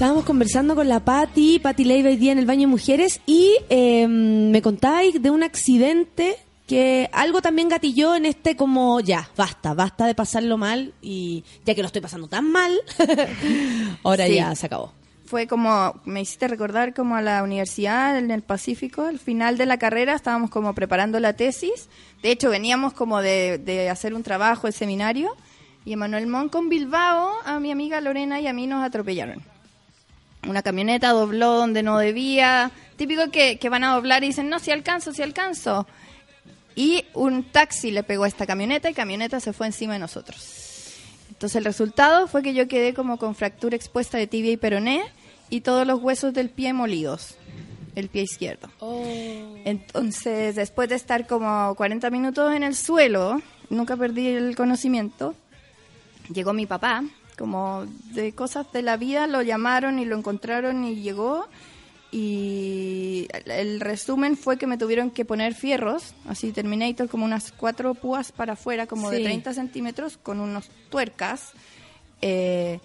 Estábamos conversando con la Patti, Patti Leiva hoy día en el baño de mujeres y eh, me contáis de un accidente que algo también gatilló en este como ya, basta, basta de pasarlo mal y ya que lo estoy pasando tan mal, ahora Sí. ya se acabó. Fue como, me hiciste recordar como a la universidad en el Pacífico, al final de la carrera estábamos como preparando la tesis. De hecho, veníamos como de, de hacer un trabajo, el seminario, y Emanuel Mon con Bilbao, a mi amiga Lorena y a mí nos atropellaron. Una camioneta dobló donde no debía, típico que, que van a doblar y dicen, no, si alcanzo, si alcanzo. Y un taxi le pegó a esta camioneta y camioneta se fue encima de nosotros. Entonces el resultado fue que yo quedé como con fractura expuesta de tibia y peroné y todos los huesos del pie molidos, el pie izquierdo. Entonces, después de estar como 40 minutos en el suelo, nunca perdí el conocimiento, llegó mi papá, como de cosas de la vida, lo llamaron y lo encontraron y llegó. Y el- resumen fue que me tuvieron que poner fierros, así Terminator, como unas cuatro púas para afuera, como de Sí. 30 centímetros, con unos tuercas. Eh,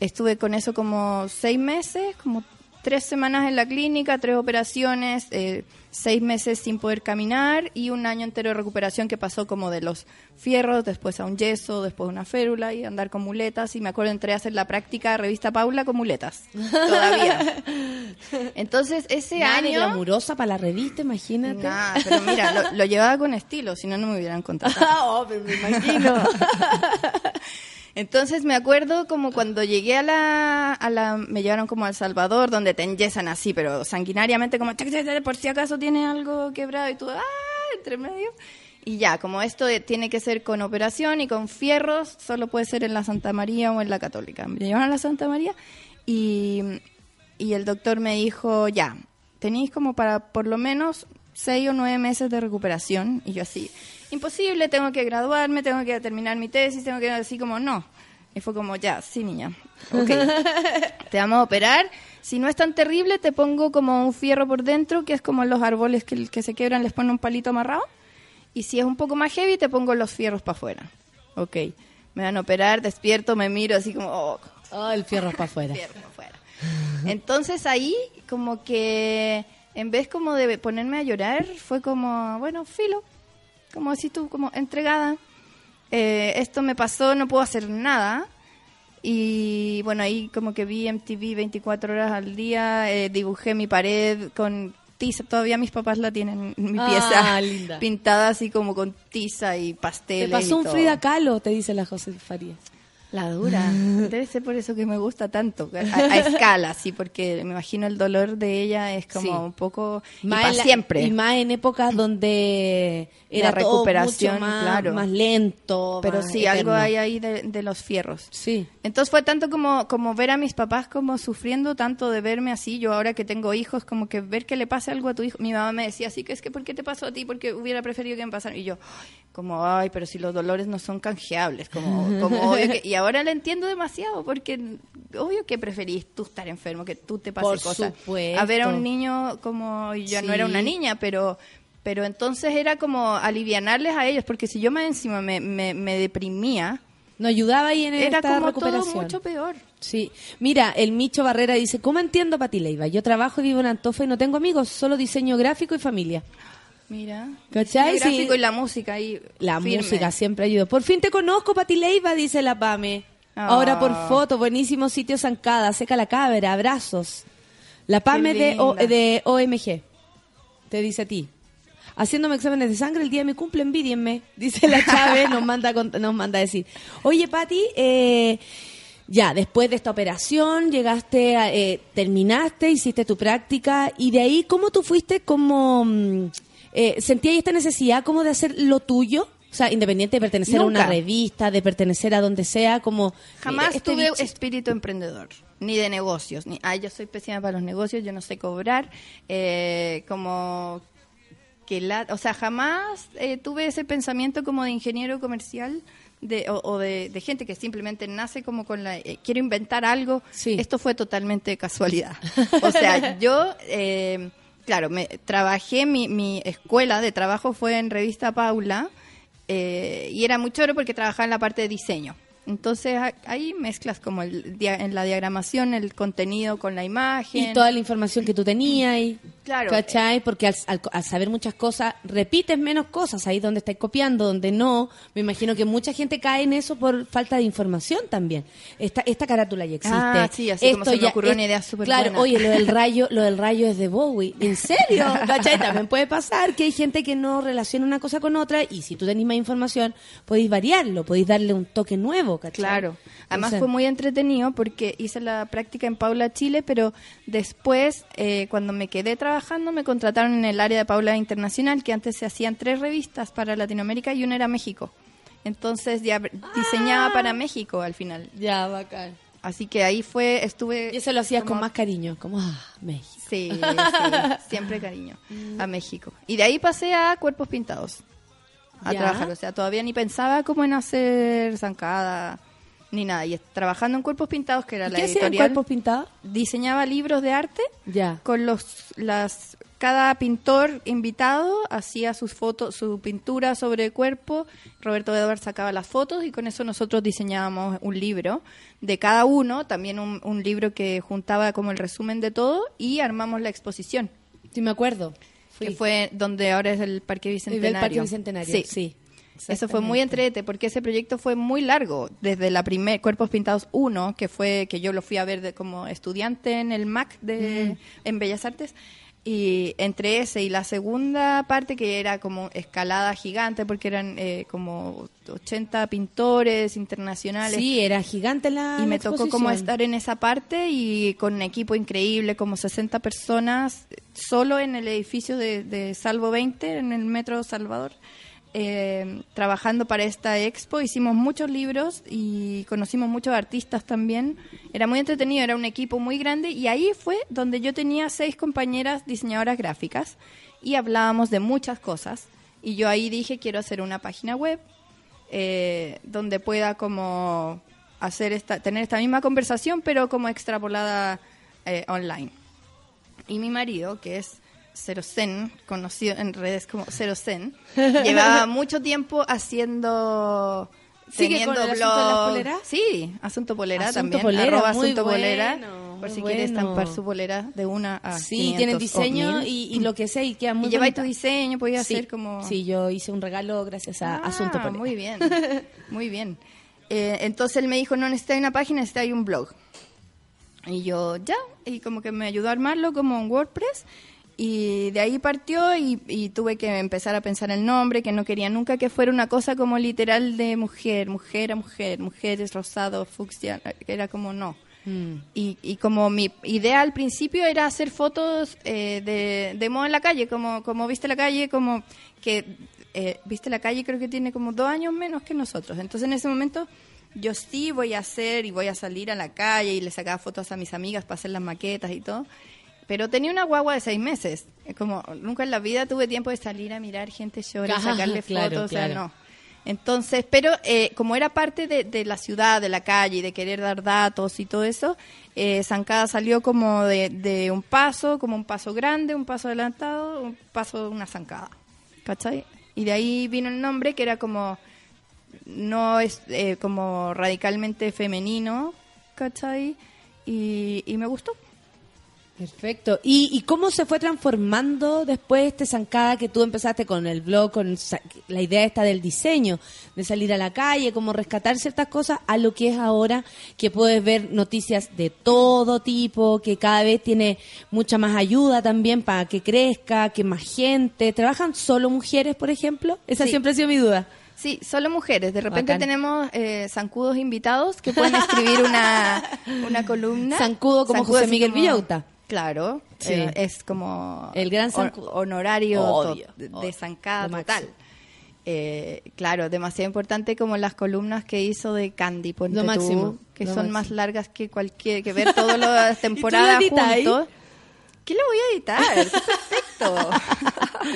estuve con eso como seis meses, como tres semanas en la clínica, tres operaciones, eh, seis meses sin poder caminar y un año entero de recuperación que pasó como de los fierros, después a un yeso, después a una férula y andar con muletas. Y me acuerdo entré a hacer la práctica revista Paula con muletas, todavía. Entonces ese Nada de año... glamurosa para la revista, imagínate. Nah, pero mira, lo, lo llevaba con estilo, si no, no me hubieran contratado. oh, pero me imagino. Entonces me acuerdo como cuando llegué a la, me llevaron como a El Salvador, donde te enyesan así, pero sanguinariamente, como por si acaso tiene algo quebrado y tú, ¡ah! entre medio. Y ya, como esto tiene que ser con operación y con fierros, solo puede ser en la Santa María o en la Católica. Me llevaron a la Santa María y, y el doctor me dijo, ya, tenéis como para por lo menos seis o nueve meses de recuperación. Y yo así, imposible, tengo que graduarme, tengo que terminar mi tesis, tengo que así como, no. Y fue como, ya, sí, niña, ok, te vamos a operar. Si no es tan terrible, te pongo como un fierro por dentro, que es como los árboles que, que se quebran, les pone un palito amarrado. Y si es un poco más heavy, te pongo los fierros para afuera. Ok, me van a operar, despierto, me miro así como, oh, Oh, el fierro para afuera. fierro pa' afuera. Entonces ahí como que en vez como de ponerme a llorar, fue como, bueno, filo, como así tú, como entregada. Eh, esto me pasó, no puedo hacer nada. Y bueno, ahí como que vi MTV 24 horas al día, eh, dibujé mi pared con tiza, todavía mis papás la tienen, mi Ah, pieza linda. pintada así como con tiza y Te pasteles. pasó y un todo. Frida Kahlo, te dice la José Farías. La dura. Debe ser por eso que me gusta tanto. A, a escala, sí, porque me imagino el dolor de ella es como Sí. un poco. Y Más para en la- siempre. Y más en épocas donde era La todo recuperación, mucho más, claro. más lento. Pero más sí, eterno. algo hay ahí de, de los fierros. Sí. Entonces fue tanto como, como ver a mis papás como sufriendo tanto de verme así. Yo ahora que tengo hijos, como que ver que le pase algo a tu hijo. Mi mamá me decía así, que es que ¿por qué te pasó a ti? Porque hubiera preferido que me pasara. Y yo, como, ay, pero si los dolores no son canjeables. Como, como obvio que... Y ahora le entiendo demasiado, porque obvio que preferís tú estar enfermo, que tú te pase Por cosas. supuesto. A ver a un niño como, yo no era una niña, pero... Pero entonces era como alivianarles a ellos, porque si yo más encima me, me, me deprimía, No ayudaba ahí en era esta como recuperación. todo mucho peor. Sí. Mira, el Micho Barrera dice, ¿cómo entiendo Pati Leiva? Yo trabajo y vivo en Antofa y no tengo amigos, solo diseño gráfico y familia. Mira. ¿Cachai? El gráfico Sí. y la música ahí. La firme. música siempre ayuda. Por fin te conozco, Pati Leiva, dice la Pame. Ah. Ahora por foto, buenísimo sitio Zancada, seca la cabra, abrazos. La Pame de, O- de OMG. Te dice a ti. Haciéndome exámenes de sangre el día de mi cumple, envidienme. Dice la Chávez, nos manda, nos manda a decir. Oye, Pati, eh, ya, después de esta operación, llegaste, a- eh, terminaste, hiciste tu práctica, y de ahí, ¿cómo tú fuiste como... mm, eh, ¿Sentías esta necesidad como de hacer lo tuyo? O sea, independiente de pertenecer a una revista, de pertenecer a donde sea, como... Jamás eh, este tuve bicho- espíritu emprendedor, ni de negocios. Ni, ay, yo soy pésima para los negocios, yo no sé cobrar. eh, como que la, o sea, jamás eh, tuve ese pensamiento como de ingeniero comercial de, o, o de, de gente que simplemente nace como con la eh, quiero inventar algo. Sí. Esto fue totalmente casualidad. O sea, yo eh, claro, me trabajé mi, mi escuela de trabajo fue en revista Paula eh, y era muy choro porque trabajaba en la parte de diseño. Entonces ahí mezclas como el, dia- en la diagramación el contenido con la imagen. Y toda la información que tú tenías y... Claro. ¿Cachai? Porque al, al- al saber muchas cosas, repites menos cosas ahí donde estás copiando, donde no. Me imagino que mucha gente cae en eso por falta de información también. Esta, esta carátula ya existe. Ah, sí, así como se me ocurrió una idea súper Claro, buena. oye, lo del rayo, lo del rayo es de Bowie. ¿En serio? ¿Cachai? También puede pasar que hay gente que no relaciona una cosa con otra y si tú tenés más información, podéis variarlo, podéis darle un toque nuevo, ¿cachai? Claro. Además fue muy entretenido porque hice la práctica en Paula Chile, pero después, eh, cuando me quedé trabajando, me contrataron en el área de Paula Internacional, que antes se hacían tres revistas para Latinoamérica y una era México. Entonces ya diseñaba para México al final. Ya, bacán. Así que ahí fue, estuve... Y eso lo hacías como- con más cariño, como, ah, México. Sí, sí, siempre cariño a México. Y de ahí pasé a Cuerpos Pintados a Ya. trabajar. O sea, todavía ni pensaba como en hacer zancada ni nada. Y trabajando en Cuerpos Pintados, que era ¿Y la ¿Qué editorial, cuerpos pintados? diseñaba libros de arte Ya. con los las cada pintor invitado hacía sus fotos, su pintura sobre cuerpo. Roberto Edwards sacaba las fotos y con eso nosotros diseñábamos un libro de cada uno, también un, un libro que juntaba como el resumen de todo y armamos la exposición, Sí, me acuerdo. Que fue donde ahora es el Parque Bicentenario. El Parque Bicentenario, sí. Sí. Eso fue muy entrete porque ese proyecto fue muy largo, desde la primer Cuerpos Pintados 1, que fue que yo lo fui a ver de, como estudiante en el MAC de en Bellas Artes y entre ese y la segunda parte que era como escalada gigante porque eran eh, como 80 pintores internacionales. Sí, era gigante la y me tocó como estar en esa parte y con un equipo increíble, como 60 personas, solo en el edificio de, de Salvo 20, en el Metro Salvador, eh, trabajando para esta expo. Hicimos muchos libros y conocimos muchos artistas también. Era muy entretenido, era un equipo muy grande y ahí fue donde yo tenía seis compañeras diseñadoras gráficas y hablábamos de muchas cosas. Y yo ahí dije, quiero hacer una página web eh, donde pueda como hacer esta, tener esta misma conversación, pero como extrapolada eh, online. Y mi marido, que es Cero Zen, conocido en redes como Cero Zen, llevaba mucho tiempo haciendo... ¿Sigue con el asunto de las blog. poleras? Sí, Asunto Polera Asunto también. Polera, arroba muy Asunto Polera. por si quieres bueno. estampar su polera de una a Sí, 500 tienen o diseño 1000. y, y lo que sea y queda muy y lleváis tu diseño, podías Sí, hacer como... Sí, yo hice un regalo gracias a Ah, Asunto Polera. Muy bien, muy bien. Eh, entonces él me dijo, no necesitas una página, necesitas un blog. Y yo, ya, y como que me ayudó a armarlo como un WordPress. Y de ahí partió y, y tuve que empezar a pensar el nombre, que no quería nunca que fuera una cosa como literal de mujer, mujer a mujer, mujeres rosado, fucsia, era como no. Mm. Y, y como mi idea al principio era hacer fotos eh, de, de moda en la calle, como, como viste la calle, como que eh, viste la calle creo que tiene como dos años menos que nosotros. Entonces en ese momento yo sí voy a hacer y voy a salir a la calle y le sacaba fotos a mis amigas para hacer las maquetas y todo. Pero tenía una guagua de seis meses. Es Como nunca en la vida tuve tiempo de salir a mirar gente llorar, Ajá, sacarle claro, fotos, o sea, no. Entonces, pero eh, como era parte de, de la ciudad, de la calle, y de querer dar datos y todo eso, eh, Zancada salió como de, de un paso, como un paso grande, un paso adelantado, un paso, una zancada. ¿Cachai? Y de ahí vino el nombre que era como, no es eh, como radicalmente femenino, ¿cachai? Y, y me gustó. Perfecto. ¿Y, ¿Y cómo se fue transformando después este zancada que tú empezaste con el blog, con la idea esta del diseño, de salir a la calle, como rescatar ciertas cosas, a lo que es ahora que puedes ver noticias de todo tipo, que cada vez tiene mucha más ayuda también para que crezca, que más gente. ¿Trabajan solo mujeres, por ejemplo? Esa Sí. siempre ha sido mi duda. Sí, solo mujeres. De repente Bacán. tenemos eh, zancudos invitados que pueden escribir una, una columna. Zancudo como José Miguel como- Villauta. Claro, Sí. eh, es como El gran honorario Obvio, to- de, obvio, de zancada total. Eh, claro, demasiado importante como las columnas que hizo de Candy, ponte Lo tú, máximo, que lo son máximo. más largas que cualquier, que ver todas las temporadas juntos. ¿Qué lo voy a editar? Perfecto.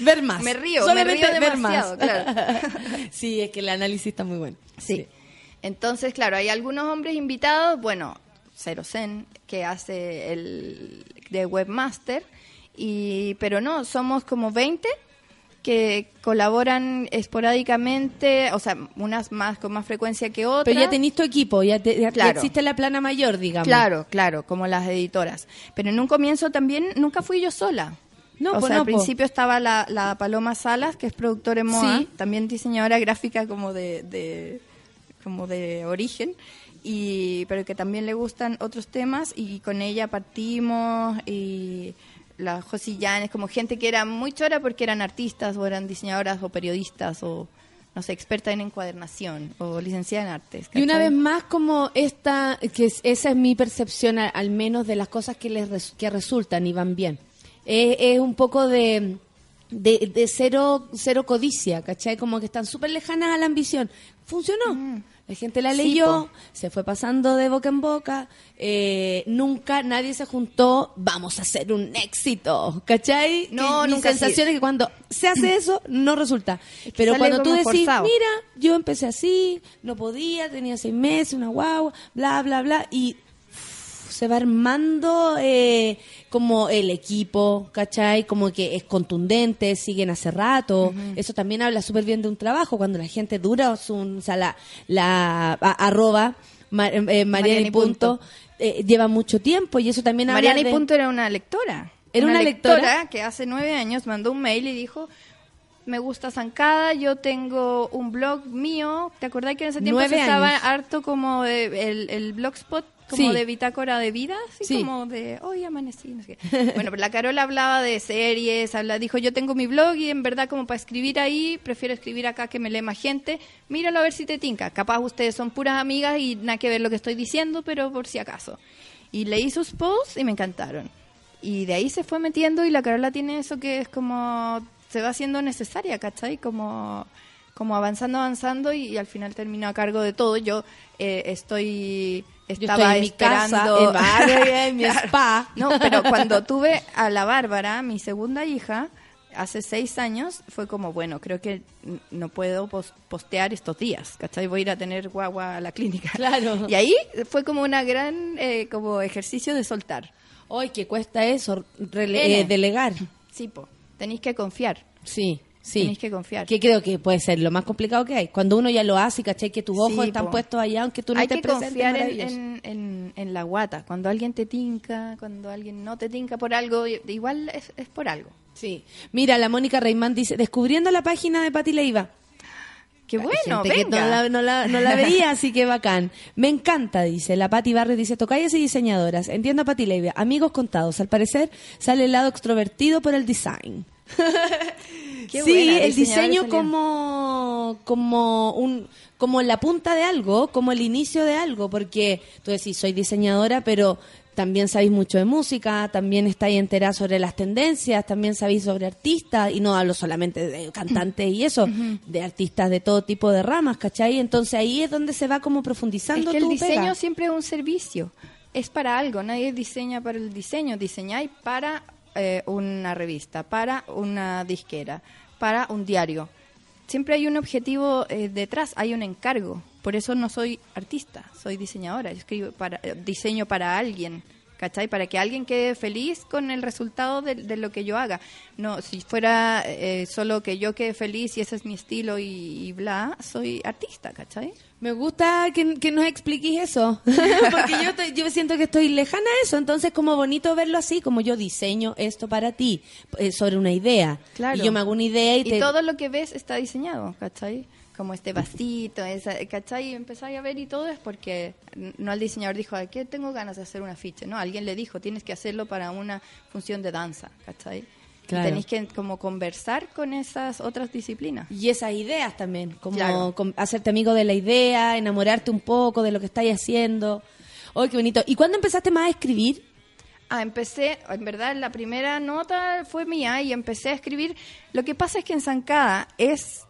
Ver más. Me río, me Solamente río ver más. demasiado, claro. sí, es que el análisis está muy bueno. Sí. Entonces, claro, hay algunos hombres invitados, bueno, Cero Zen, que hace el de webmaster, y, pero no, somos como 20 que colaboran esporádicamente, o sea, unas más con más frecuencia que otras. Pero ya tenés tu equipo, ya, te- ya- ya Claro. existe la plana mayor, digamos. Claro, claro, como las editoras. Pero en un comienzo también nunca fui yo sola. No, o pues sea, no, al po. principio estaba la, la Paloma Salas, que es productora en moda, Sí. también diseñadora gráfica como de, de- como de origen, y pero que también le gustan otros temas y con ella partimos y la Josi Llanes, como gente que era muy chora porque eran artistas o eran diseñadoras o periodistas o no sé, experta en encuadernación o licenciada en artes. Y una vez más, como esta, que es- esa es mi percepción, al menos de las cosas que les res- que resultan y van bien. Es, es un poco de, de, de cero, cero codicia, ¿cachai? Como que están súper lejanas a la ambición. Funcionó. La gente la. Sí, leyó, se fue pasando de boca en boca. eh, nunca nadie se juntó, vamos a hacer un éxito, ¿cachai? No, Que mi nunca sensación es que cuando se hace eso, no resulta. que Pero cuando tú decís, forzado. mira, yo empecé así, no podía, tenía seis meses, una guagua, bla, bla, bla, y se va armando eh, como el equipo, ¿cachai? Como que es contundente, siguen hace rato. Eso también habla súper bien de un trabajo, cuando la gente dura, su- o sea, la, la a- arroba eh, Mariana y Mariana y punto, punto. eh, lleva mucho tiempo y eso también habla Mariana y de... Punto era una lectora. ¿Era una lectora? que hace nueve años mandó un mail y dijo, me gusta Zancada, yo tengo un blog mío. ¿Te acordás que en ese tiempo se años. harto como de- el, el blogspot? Como Sí. de bitácora de vida, así Sí. como de, hoy amanecí, no sé qué. Bueno, pero la Carola hablaba de series, habla, dijo, yo tengo mi blog y en verdad como para escribir ahí, prefiero escribir acá que me lee más gente. Míralo a ver si te tinca. Capaz ustedes son puras amigas y nada que ver lo que estoy diciendo, pero por si acaso. Y leí sus posts y me encantaron. Y de ahí se fue metiendo y la Carola tiene eso que es como, se va haciendo necesaria, ¿cachai? Como, como avanzando, avanzando y, y al final terminó a cargo de todo. Yo eh, estoy, Yo estaba estoy en mi casa, esperando... en mi Claro. spa. No, pero cuando tuve a la Bárbara, mi segunda hija, hace seis años, fue como, bueno, creo que no puedo pos- postear estos días, ¿cachai? Voy a ir a tener guagua a la clínica. Claro. Y ahí fue como una gran, eh, como ejercicio de soltar. Hoy que cuesta eso, eh, delegar. Sí, po, tenéis que confiar. Sí. Sí. Tenéis que confiar. Que creo que puede ser lo más complicado que hay. Cuando uno ya lo hace y cachai que tus ojos Sí, están po. puestos allá, aunque tú no Hay estés que confiar en, en, en- en la guata. Cuando alguien te tinca, cuando alguien no te tinca por algo, igual es, es por algo. Sí. Mira, la Mónica Reimán dice, descubriendo la página de Pati Leiva. Qué bueno, que venga. no la, no, la, no la veía, así que bacán. Me encanta, dice. La Pati Barrio dice, tocayas y diseñadoras. Entiendo a Pati Leiva. Amigos contados. Al parecer, sale el lado extrovertido por el design. Qué sí, buena, el diseño como, como un como la punta de algo, como el inicio de algo, porque tú decís, soy diseñadora, pero también sabéis mucho de música, también estáis enterada sobre las tendencias, también sabéis sobre artistas, y no hablo solamente de cantantes y eso, de artistas de todo tipo de ramas, ¿cachai? Entonces ahí es donde se va como Es profundizando que el diseño pega. siempre es un servicio. Es para algo. Nadie diseña para el diseño. Diseñáis para eh, una revista, para una disquera, para un diario. Siempre hay un objetivo eh, detrás, hay un encargo. Por eso no soy artista, soy diseñadora. Yo escribo para, eh, diseño para alguien. ¿Cachai? Para que alguien quede feliz con el resultado de, de lo que yo haga. No, si fuera eh, solo que yo quede feliz y ese es mi estilo y, y bla, soy artista, ¿cachai? Me gusta que, que nos expliques eso, porque yo, estoy- yo siento que estoy lejana a eso, entonces como bonito verlo así, como yo diseño esto para ti, eh, sobre una idea, Claro. y yo me hago una idea y, Y te... todo lo que ves está diseñado, ¿cachai? Como este vasito, esa, ¿cachai? Y empezáis a ver y todo es porque no el diseñador dijo, ¿de qué tengo ganas de hacer un afiche? No, alguien le dijo, tienes que hacerlo para una función de danza, ¿cachai? Claro. Tenéis que como conversar con esas otras disciplinas. Y esas ideas también, como Claro. hacerte amigo de la idea, enamorarte un poco de lo que estáis haciendo. ¡Ay, qué bonito! ¿Y cuándo empezaste más a escribir? Ah, empecé, en verdad, la primera nota fue mía y empecé a escribir. Lo que pasa es que en Zancada es,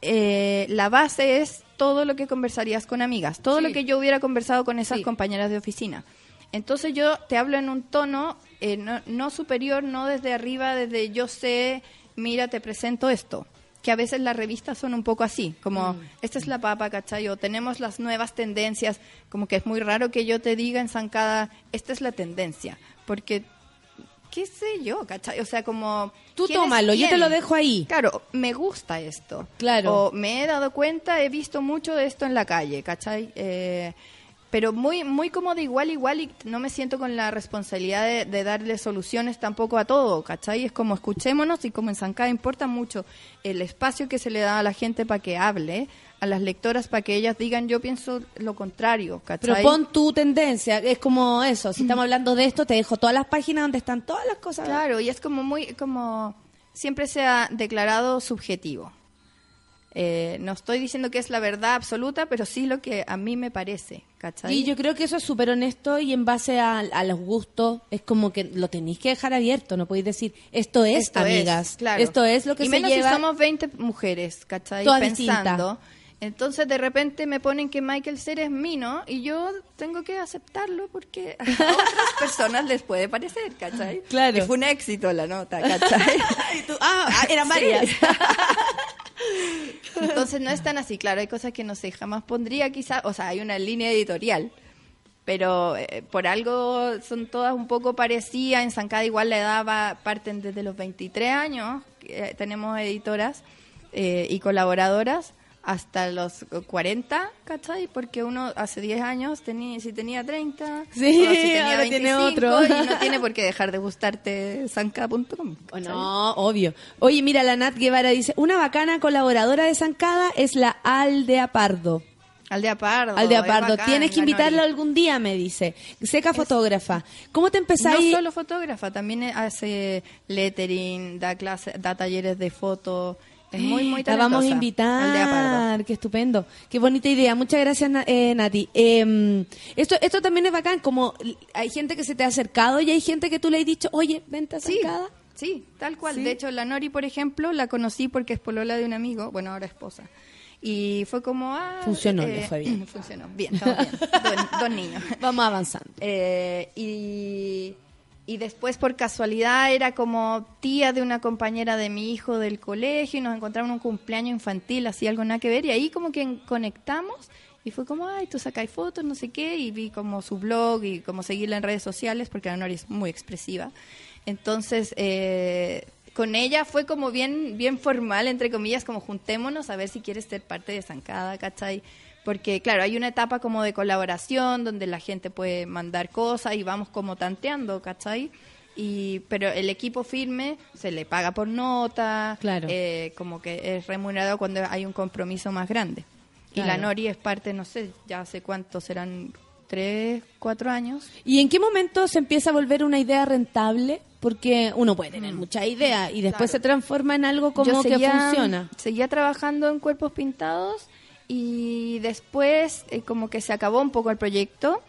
eh, la base es todo lo que conversarías con amigas, todo Sí. lo que yo hubiera conversado con esas Sí. compañeras de oficina. Entonces yo te hablo en un tono eh, no, no superior, no desde arriba, desde yo sé, mira, te presento esto. Que a veces las revistas son un poco así, como esta es la papa, ¿cachai? O tenemos las nuevas tendencias, como que es muy raro que yo te diga en Zancada, esta es la tendencia, porque qué sé yo, ¿cachai? O sea, como... Tú ¿quién es tómalo, yo te lo dejo ahí. Claro, me gusta esto. Claro. O me he dado cuenta, he visto mucho de esto en la calle, ¿cachai? Eh, pero muy muy como de igual igual y no me siento con la responsabilidad de, de darle soluciones tampoco a todo, ¿cachai? Es como escuchémonos y como en Zancada importa mucho el espacio que se le da a la gente para que hable, a las lectoras para que ellas digan yo pienso lo contrario, ¿cachai? Pero pon tu tendencia, es como eso, si estamos hablando de esto, te dejo todas las páginas donde están todas las cosas. Claro, y es como muy, como siempre se ha declarado subjetivo. Eh, no estoy diciendo que es la verdad absoluta, pero sí lo que a mí me parece, ¿cachai? Y yo creo que eso es súper honesto y en base a, a los gustos es como que lo tenéis que dejar abierto, no podéis decir esto es, Esto amigas, es, claro. esto es lo que y se menos lleva. si somos 20 mujeres, ¿cachai? Todas Pensando. Entonces de repente me ponen que Michael Cera es Mino y yo tengo que aceptarlo porque a otras personas les puede parecer, ¿cachai? Claro. Y fue un éxito la nota, ¿cachai? Y tú, ah, eran varias. Entonces no es tan así, claro, hay cosas que no sé, jamás pondría quizás, o sea, hay una línea editorial, pero eh, por algo son todas un poco parecidas, en Zancada igual la edad va, parten desde los 23 años, eh, tenemos editoras eh, y colaboradoras hasta los 40, ¿cachai? Porque uno hace 10 años, tenía, si tenía 30, Sí, o si tenía ahora tiene 25, otro. y no tiene por qué dejar de gustarte zancada.com. Oh, no, obvio. Oye, mira, la Nat Guevara dice, una bacana colaboradora de Zancada es la Aldea Pardo. Aldea Pardo. Aldea Pardo, bacán, tienes que la invitarla algún día, me dice. Seca fotógrafa. ¿Cómo te empezáis? No solo fotógrafa, también hace lettering, da clase, da talleres de foto. Es muy, muy La vamos a talentosa. Invitar, qué estupendo, qué bonita idea. Muchas gracias, eh, Nati. Eh, esto, esto también es bacán, como hay gente que se te ha acercado y hay gente que tú le has dicho, oye, vente a Sí, tal cual. Sí. De hecho, la Nori, por ejemplo, la conocí porque es polola de un amigo, bueno, ahora esposa. Y fue como, ah... Funcionó, le fue bien. Funcionó, bien, estamos bien. Dos, dos niños. Vamos avanzando. Eh, y, y después, por casualidad, era como tía de una compañera de mi hijo del colegio y nos encontramos en un cumpleaños infantil, así algo nada que ver. Y ahí como que conectamos y fue como, ay, tú sacáis fotos, no sé qué. Y vi como su blog y como seguirla en redes sociales, porque la Nori es muy expresiva. Entonces, eh, con ella fue como bien, bien formal, entre comillas, como juntémonos a ver si quieres ser parte de Zancada, ¿cachai? Porque, claro, hay una etapa como de colaboración donde la gente puede mandar cosas y vamos como tanteando, ¿cachai? Y, pero el equipo firme se le paga por nota, Claro. eh, como que es remunerado cuando hay un compromiso más grande. Y la. Nori es parte, no sé, ya hace cuánto serán, tres, cuatro años. ¿Y en qué momento se empieza a volver una idea rentable? Porque uno puede tener muchas ideas y después se transforma en algo como que funciona. Seguía trabajando en cuerpos pintados y después eh, como que se acabó un poco el proyecto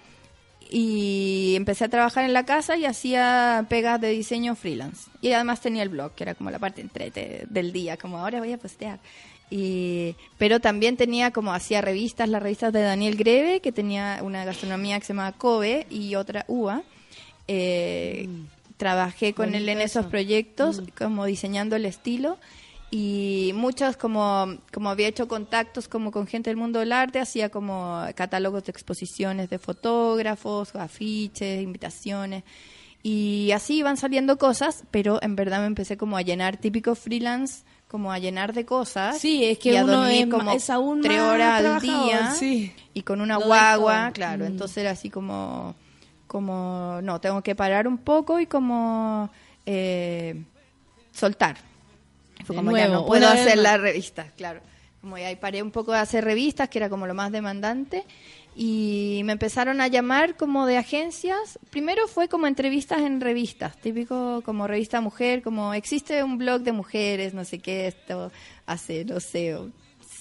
y empecé a trabajar en la casa y hacía pegas de diseño freelance. Y además tenía el blog, que era como la parte entrete del día, como ahora voy a postear. Y, pero también tenía como hacía revistas, las revistas de Daniel Greve, que tenía una gastronomía que se llamaba Kobe y otra UA. Eh, Trabajé con él en eso. esos proyectos, como diseñando el estilo y muchos como como había hecho contactos como con gente del mundo del arte hacía como catálogos de exposiciones de fotógrafos afiches invitaciones. Y así iban saliendo cosas pero en verdad me empecé como a llenar típico freelance como a llenar de cosas. Sí, es que y a uno dormir es como es aún tres horas al día sí. y con una Lo guagua claro. Mm. entonces era así como como no tengo que parar un poco y como eh, soltar fue como ya nuevo, no puedo hacer las revistas, claro. Como ya paré un poco de hacer revistas, que era como lo más demandante, y me empezaron a llamar como de agencias. Primero fue como entrevistas en revistas, típico como revista mujer, como existe un blog de mujeres, no sé qué, esto hace, no sé,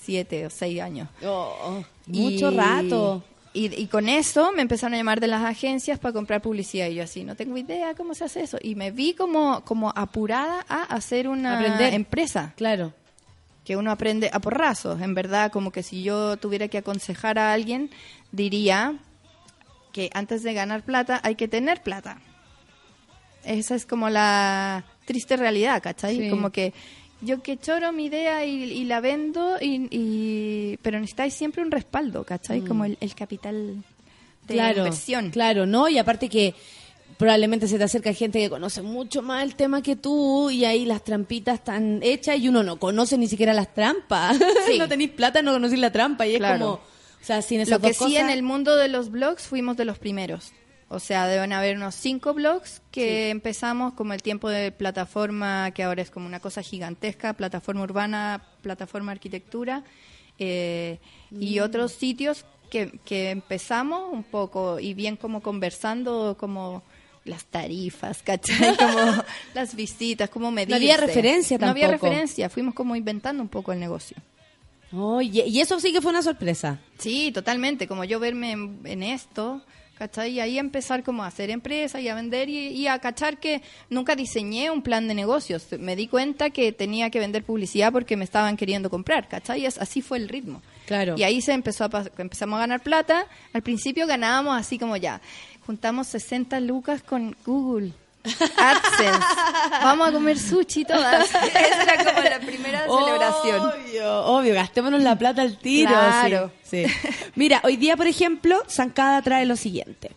siete o seis años. Oh, mucho Y- rato. Y, y con eso me empezaron a llamar de las agencias para comprar publicidad. Y yo así, no tengo idea cómo se hace eso. Y me vi como, como apurada a hacer una Aprender. empresa Claro. que uno aprende a porrazos. En verdad, como que si yo tuviera que aconsejar a alguien, diría que antes de ganar plata hay que tener plata. Esa es como la triste realidad, ¿cachai? Sí. Como que yo que choro mi idea y, y la vendo, y, y- pero necesitáis siempre un respaldo, ¿cachai? Como el, el capital de Mm. claro, inversión. Claro, ¿no? Y aparte que probablemente se te acerca gente que conoce mucho más el tema que tú y ahí las trampitas están hechas y uno no conoce ni siquiera las trampas. Sí. no tenéis plata, no conocéis la trampa y Claro. es como... O sea, sin esas Lo que dos sí cosas- en el mundo de los blogs fuimos de los primeros. O sea, deben haber unos cinco blogs que empezamos como el tiempo de plataforma, que ahora es como una cosa gigantesca, plataforma urbana, plataforma arquitectura, eh, y Mm. otros sitios que, que empezamos un poco y bien como conversando como las tarifas, ¿cachai? Como las visitas, como medirse. había referencia No había tampoco. referencia, fuimos como inventando un poco el negocio. Oh, y, y eso sí que fue una sorpresa. Sí, totalmente. Como yo verme en, en esto, ¿cachai? Y ahí empezar como a hacer empresa y a vender y, y a cachar que nunca diseñé un plan de negocios. Me di cuenta que tenía que vender publicidad porque me estaban queriendo comprar, ¿cachai? Y así fue el ritmo. Claro. Y ahí se empezó a empezamos a ganar plata. Al principio ganábamos así como ya, juntamos 60 lucas con Google. AdSense. Vamos a comer sushi todas. Esa era como la primera celebración. Obvio, obvio, gastémonos la plata al tiro. Claro. sí, sí. Mira, hoy día, por ejemplo, Zancada trae lo siguiente.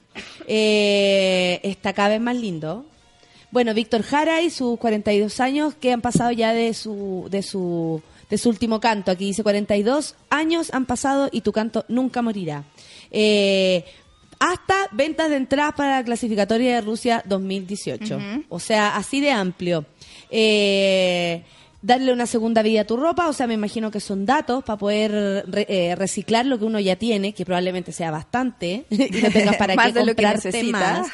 Eh, está cada vez más lindo. Bueno, Víctor Jara y sus 42 años que han pasado ya de su, de su, de su último canto. Aquí dice 42 años han pasado y tu canto nunca morirá. Eh, hasta ventas de entradas para la clasificatoria de Rusia 2018. O sea, así de amplio. Eh, darle una segunda vida a tu ropa, o sea, me imagino que son datos para poder re- eh, reciclar lo que uno ya tiene, que probablemente sea bastante, y no tengas para Más qué de lo que más.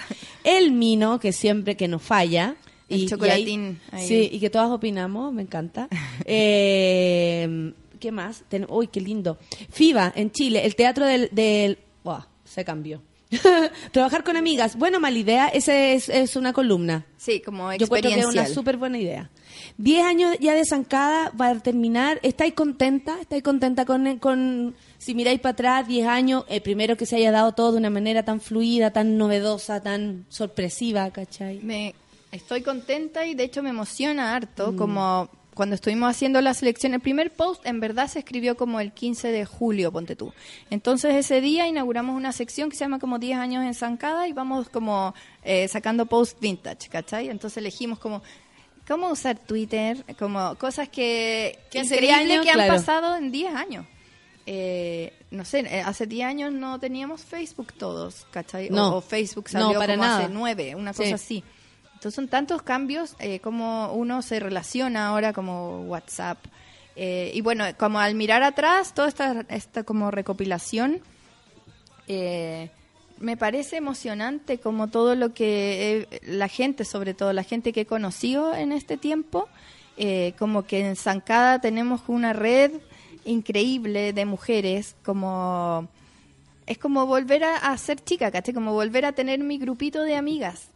El mino, que siempre que nos falla. El y, y chocolatín ahí- ahí. sí, y que todas opinamos, me encanta. Eh, ¿Qué más? Ten- uy, qué lindo. FIBA, en Chile, el teatro del... del Buah, se cambió. Trabajar con amigas, bueno, mala idea, esa es, es una columna. Sí, como Yo creo que es una experiencial. súper buena idea. Diez años ya de zancada va a terminar. ¿Estáis contenta? ¿Estáis contenta con, con si miráis para atrás, diez años, eh, primero que se haya dado todo de una manera tan fluida, tan novedosa, tan sorpresiva, ¿cachai? Me estoy contenta y de hecho me emociona Mm. harto, como cuando estuvimos haciendo la selección, el primer post en verdad se escribió como el 15 de julio, ponte tú. Entonces ese día inauguramos una sección que se llama como 10 años en Zancada y vamos como eh, sacando post vintage, ¿cachai? Entonces elegimos como cómo usar Twitter, como cosas que, Que hace increíble 10 años, que han claro. pasado en 10 años. Eh, no sé, eh, hace 10 años no teníamos Facebook todos, ¿cachai? O- No. o, Facebook No, salió para como nada. hace 9, una cosa Sí. así. Entonces son tantos cambios, eh, como uno se relaciona ahora como WhatsApp. Eh, y bueno, como al mirar atrás, toda esta, esta como recopilación, eh, me parece emocionante como todo lo que eh, la gente, sobre todo la gente que he conocido en este tiempo, eh, como que en Zancada tenemos una red increíble de mujeres, como es como volver a, a ser chica, ¿cachai? Como volver a tener mi grupito de amigas.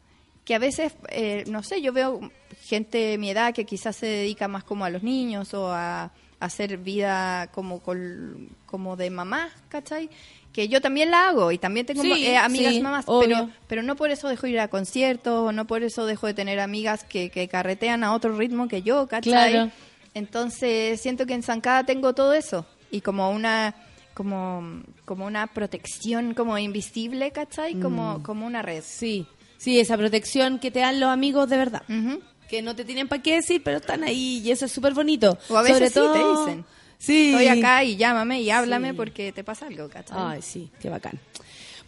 Que a veces, eh, no sé, yo veo gente de mi edad que quizás se dedica más como a los niños o a, a hacer vida como, col- como de mamá, ¿cachai? Que yo también la hago y también tengo Sí, eh, amigas sí, mamás, obvio. pero, pero no por eso dejo ir a conciertos o no por eso dejo de tener amigas que, que carretean a otro ritmo que yo, ¿cachai? Claro. Entonces siento que en Zancada tengo todo eso y como una como como una protección como invisible, ¿cachai? Como como una red. Sí, sí, esa protección que te dan los amigos de verdad. Ujú. Que no te tienen para qué decir, pero están ahí y eso es súper bonito. O a veces Sobre sí te todo- dicen. Sí. Estoy acá y llámame y háblame Sí. porque te pasa algo, ¿cachai? Ay, sí, qué bacán.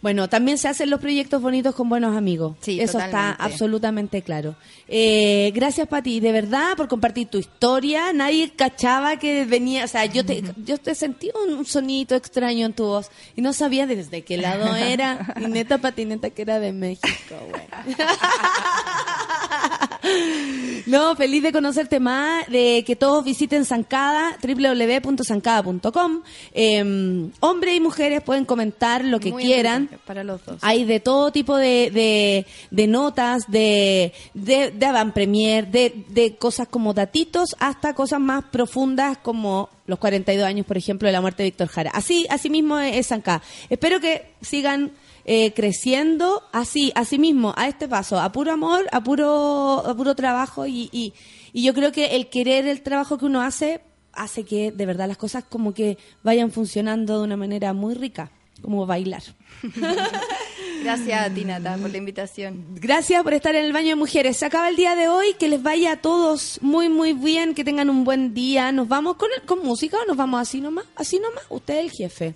Bueno, también se hacen los proyectos bonitos con buenos amigos. Sí, Eso está absolutamente claro. Eh, gracias, Pati, de verdad, por compartir tu historia. Nadie cachaba que venía, o sea, yo te, yo te sentí un sonito extraño en tu voz y no sabía desde qué lado era. Y neta patineta que era de México, güey. No, feliz de conocerte más, de que todos visiten Zancada, www.zancada.com. Eh, hombres y mujeres pueden comentar lo que Muy quieran. Para los dos. Hay de todo tipo de, de, de notas, de, de, de avant premier, de, de cosas como datitos, hasta cosas más profundas como los 42 años, por ejemplo, de la muerte de Víctor Jara. Así, así mismo es Zancada. Espero que sigan eh, creciendo así, así mismo, a este paso, a puro amor, a puro, a puro trabajo y, y, y yo creo que el querer el trabajo que uno hace hace que de verdad las cosas como que vayan funcionando de una manera muy rica, como bailar. Gracias a ti, Nata, por la invitación. Gracias por estar en el baño de mujeres. Se acaba el día de hoy. Que les vaya a todos muy, muy bien. Que tengan un buen día. ¿Nos vamos con, con música o nos vamos así nomás? Así nomás. Usted es el jefe.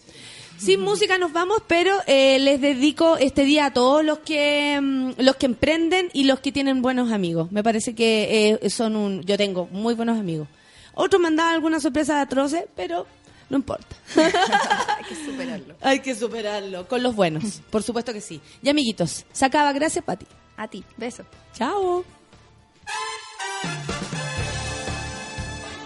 Sin música nos vamos, pero eh, les dedico este día a todos los que mm, los que emprenden y los que tienen buenos amigos. Me parece que eh, son un... Yo tengo muy buenos amigos. Otros me han dado algunas sorpresas atroces, pero no importa. Hay que superarlo. Hay que superarlo con los buenos. Por supuesto que sí. Y amiguitos, se acaba. Gracias, Pati. A ti, beso. Chao.